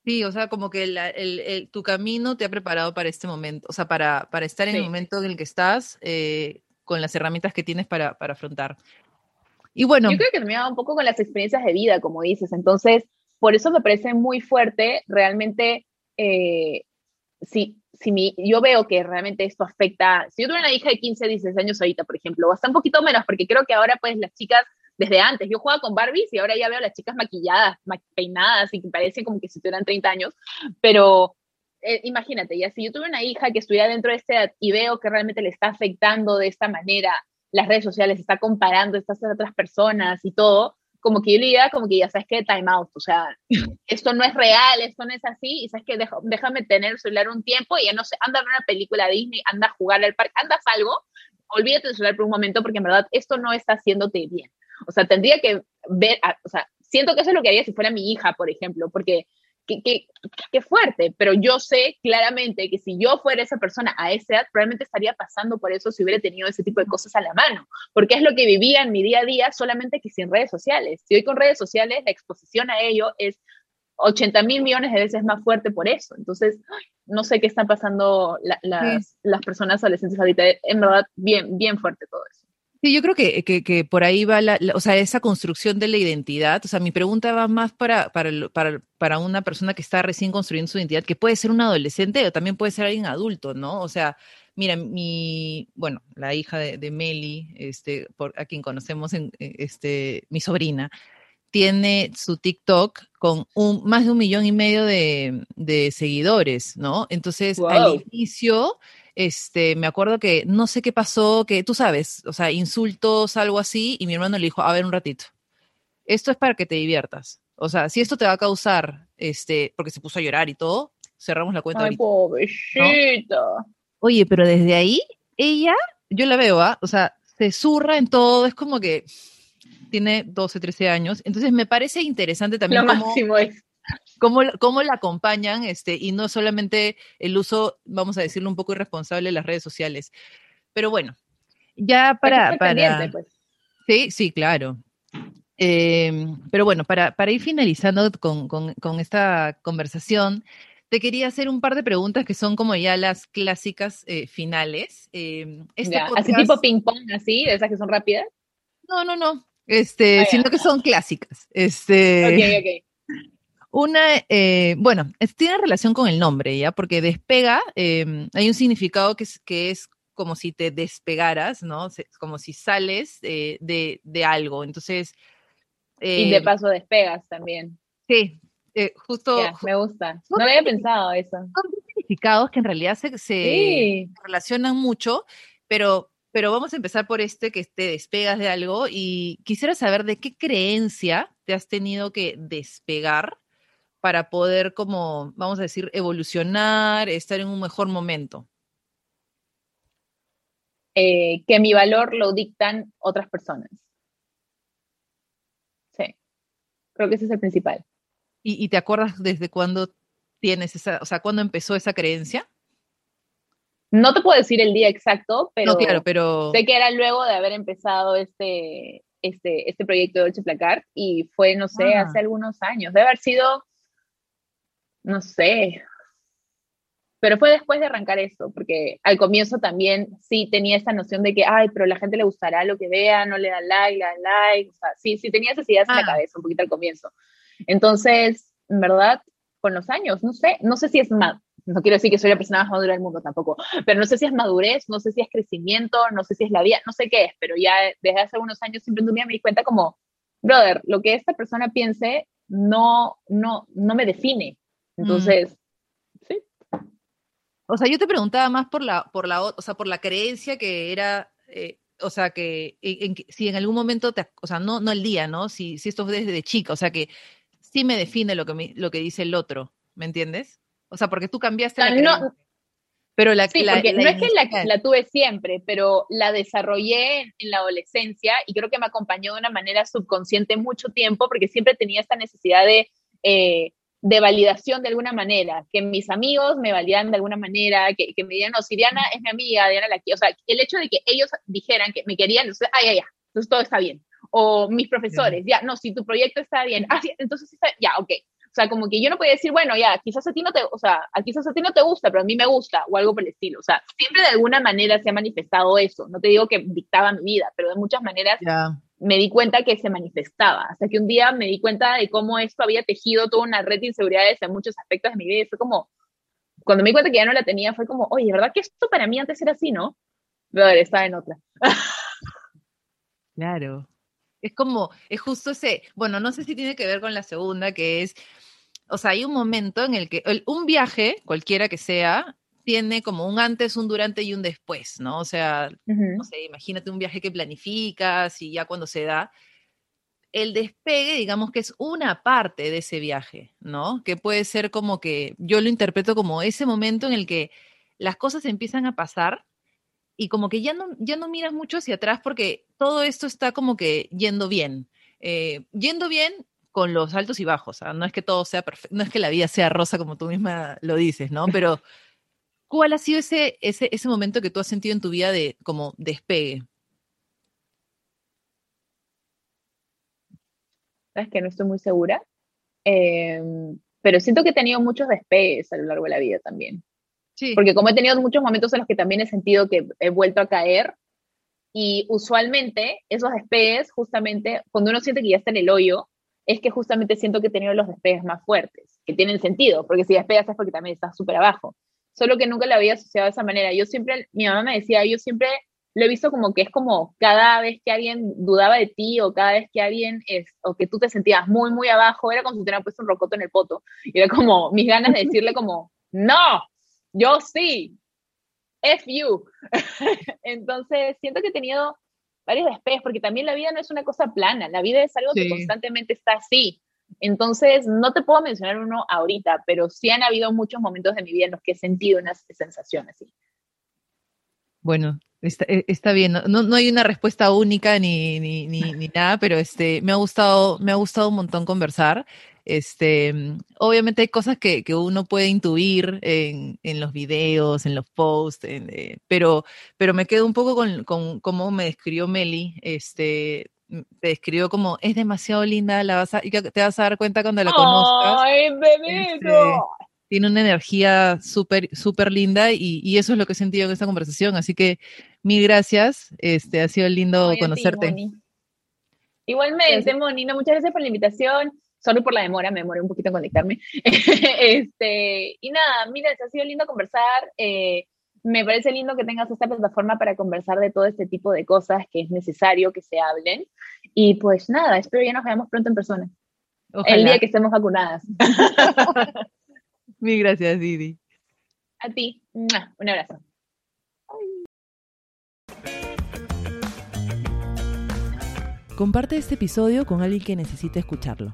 Sí, o sea, como que el, tu camino te ha preparado para este momento, o sea, para, para estar en el momento en el que estás, eh, con las herramientas que tienes para, para, afrontar. Y bueno. Yo creo que me ha dado un poco con las experiencias de vida, como dices. Entonces, por eso me parece muy fuerte, realmente, eh, si, si mi, yo veo que realmente esto afecta, si yo tuviera una hija de 15, 16 años ahorita, por ejemplo, hasta un poquito menos, porque creo que ahora pues las chicas desde antes. Yo jugaba con Barbies y ahora ya veo a las chicas maquilladas, peinadas y que parecen como que si tuvieran 30 años, pero eh, imagínate, ya si yo tuve una hija que estuviera dentro de esta edad y veo que realmente le está afectando de esta manera las redes sociales, está comparando estas otras personas y todo, como que yo le diría, como que ya sabes que time out, o sea, esto no es real, esto no es así, y sabes que déjame tener el celular un tiempo y ya no sé, anda a ver una película Disney, anda a jugar al parque, anda a algo, olvídate del celular por un momento porque en verdad esto no está haciéndote bien. O sea, tendría que ver, o sea, siento que eso es lo que haría si fuera mi hija, por ejemplo, porque qué, fuerte, pero yo sé claramente que si yo fuera esa persona a esa edad, probablemente estaría pasando por eso si hubiera tenido ese tipo de cosas a la mano, porque es lo que vivía en mi día a día, solamente que sin redes sociales. Si hoy con redes sociales la exposición a ello es 80 mil millones de veces más fuerte por eso. Entonces, no sé qué están pasando las, las personas adolescentes ahorita. En verdad, bien, bien fuerte todo eso. Sí, yo creo que, que, por ahí va la, o sea, esa construcción de la identidad. O sea, mi pregunta va más para, para, para, para, una persona que está recién construyendo su identidad, que puede ser un adolescente o también puede ser alguien adulto, ¿no? O sea, mira, mi, bueno, la hija de, de Meli, este, por, a quien conocemos, en, eh, este, mi sobrina, tiene su TikTok con un, más de un millón y medio de, de seguidores, ¿no? Entonces, al inicio este, me acuerdo que no sé qué pasó, que tú sabes, o sea, insultos, algo así, y mi hermano le dijo, a ver un ratito, esto es para que te diviertas. O sea, si esto te va a causar, este, porque se puso a llorar y todo, cerramos la cuenta. Ay, pobrecita. Oye, pero desde ahí, ella, yo la veo, ¿ah? O sea, se zurra en todo, es como que tiene 12, 13 años. Entonces me parece interesante también. Lo máximo es cómo, cómo la acompañan este, y no solamente el uso, vamos a decirlo, un poco irresponsable de las redes sociales. Pero bueno, ya para... para... Pues. Sí, sí, claro. Em, pero bueno, para, para ir finalizando con, con, con, esta conversación, te quería hacer un par de preguntas que son como ya las clásicas eh, finales. Eh, ¿Así tipo ping-pong, así, de esas que son rápidas? No, no, no. Este, ah, sino que son clásicas. Este, ok, ok. Una, eh, bueno, tiene relación con el nombre, ¿ya? Porque despega, em, hay un significado que es, que es como si te despegaras, ¿no? Como si sales eh, de, de, algo. Entonces. y de eh, paso despegas también. Sí, justo. me gusta. No había pensado eso. Son significados que en realidad se, se relacionan mucho, pero, pero vamos a empezar por este que te despegas de algo y quisiera saber de qué creencia te has tenido que despegar para poder como, vamos a decir, evolucionar, estar en un mejor momento? Eh, que mi valor lo dictan otras personas. Sí, creo que ese es el principal. ¿Y, te acuerdas desde cuándo tienes esa, o sea, cuándo empezó esa creencia? No te puedo decir el día exacto, pero, claro, pero... sé que era luego de haber empezado este, este, este proyecto de Dolce Placar y fue, no sé, ah. hace algunos años. Debe haber sido no sé, pero fue después de arrancar eso, porque al comienzo también sí tenía esa noción de que, ay, pero la gente le gustará lo que vea, no le da like, le da like, o sea, sí, sí tenía esas ideas en la ah. cabeza un poquito al comienzo. Entonces, en verdad, con los años, no sé, no sé si es más, no quiero decir que soy la persona más madura del mundo tampoco, pero no sé si es madurez, no sé si es crecimiento, no sé si es la vida, no sé qué es, pero ya desde hace unos años siempre un día me di cuenta como, brother, lo que esta persona piense no, no, no me define, Mm. Entonces, sí. O sea, yo te preguntaba más por la, por la, o sea, por la creencia que era, eh, o sea, que si en algún momento, te, o sea, no, no el día, ¿no? Si, si esto fue desde chica, o sea, que sí me define lo que, lo que dice el otro, ¿me entiendes? O sea, porque tú cambiaste la no, pero la, sí, porque no es que la, la, tuve siempre, pero la desarrollé en la adolescencia y creo que me acompañó de una manera subconsciente mucho tiempo porque siempre tenía esta necesidad de eh, de validación de alguna manera, que mis amigos me validan de alguna manera, que, que me digan, no, si Diana es mi amiga, Diana la quiero, o sea, el hecho de que ellos dijeran que me querían, entonces, ay, ay, ya, entonces todo está bien. O mis profesores, ya, no, si tu proyecto está bien, ah, sí, entonces ya, ok. O sea, como que yo no podía decir, bueno, ya, quizás a ti no te, o sea, quizás a ti no te gusta, pero a mí me gusta, o algo por el estilo. O sea, siempre de alguna manera se ha manifestado eso. No te digo que dictaba mi vida, pero de muchas maneras me di cuenta que se manifestaba. Hasta que un día me di cuenta de cómo esto había tejido toda una red de inseguridades en muchos aspectos de mi vida. Y fue como, cuando me di cuenta que ya no la tenía, fue como, oye, ¿verdad que esto para mí antes era así, no? Pero estaba en otra. Claro. Es como, es justo ese, bueno, no sé si tiene que ver con la segunda, que es o sea, hay un momento en el que un viaje, cualquiera que sea, tiene como un antes, un durante y un después, ¿no? O sea, no sé, imagínate un viaje que planificas y ya cuando se da, el despegue, digamos que es una parte de ese viaje, ¿no? Que puede ser como que yo lo interpreto como ese momento en el que las cosas empiezan a pasar y como que ya no, ya no miras mucho hacia atrás porque todo esto está como que yendo bien. Eh, yendo bien con los altos y bajos, no es que todo sea perfecto, no es que la vida sea rosa como tú misma lo dices, ¿no? Pero ¿cuál ha sido ese, ese, ese momento que tú has sentido en tu vida de como despegue? Sabes que no estoy muy segura, em, pero siento que he tenido muchos despegues a lo largo de la vida también. Sí. Porque como he tenido muchos momentos en los que también he sentido que he vuelto a caer, y usualmente esos despegues, justamente, cuando uno siente que ya está en el hoyo, es que justamente siento que he tenido los despegues más fuertes, que tienen sentido, porque si despegas es porque también estás súper abajo. Solo que nunca lo había asociado de esa manera. Yo siempre, mi mamá me decía, yo siempre lo he visto como que es como cada vez que alguien dudaba de ti o cada vez que alguien es, o que tú te sentías muy, muy abajo, era como si te hubieran puesto un rocoto en el poto. Y era como mis ganas de decirle como, no, yo sí, F you. Entonces, siento que he tenido varios despegues, porque también la vida no es una cosa plana, la vida es algo que constantemente está así. Entonces, no te puedo mencionar uno ahorita, pero sí han habido muchos momentos de mi vida en los que he sentido una sensación así. Bueno, está, e, está bien, no, no, hay una respuesta única ni, ni, ni, ni, nada, pero este, me, ha gustado, me ha gustado un montón conversar. Este, obviamente hay cosas que, que uno puede intuir en, en, los videos, en los posts, eh, pero, pero me quedo un poco con, con cómo me describió Meli. Este, te describió como es demasiado linda, la vas y te vas a dar cuenta cuando la conozcas. ¡Ay! Este, tiene una energía súper, súper linda y, y, eso es lo que he sentido en esta conversación. Así que mil gracias. Este, ha sido lindo conocerte. Igualmente, Moni, muchas gracias por la invitación. Sorry por la demora, me demoré un poquito en conectarme. este, y nada, mira, ha sido lindo conversar. Eh, me parece lindo que tengas esta plataforma para conversar de todo este tipo de cosas que es necesario que se hablen. Y pues nada, espero ya nos veamos pronto en persona. El día que estemos vacunadas. Mil gracias, Didi. A ti. Un abrazo. Comparte este episodio con alguien que necesite escucharlo.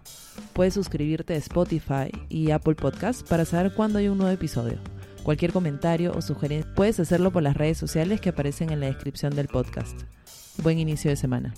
Puedes suscribirte a Spotify y Apple Podcasts para saber cuándo hay un nuevo episodio. Cualquier comentario o sugerencia puedes hacerlo por las redes sociales que aparecen en la descripción del podcast. Buen inicio de semana.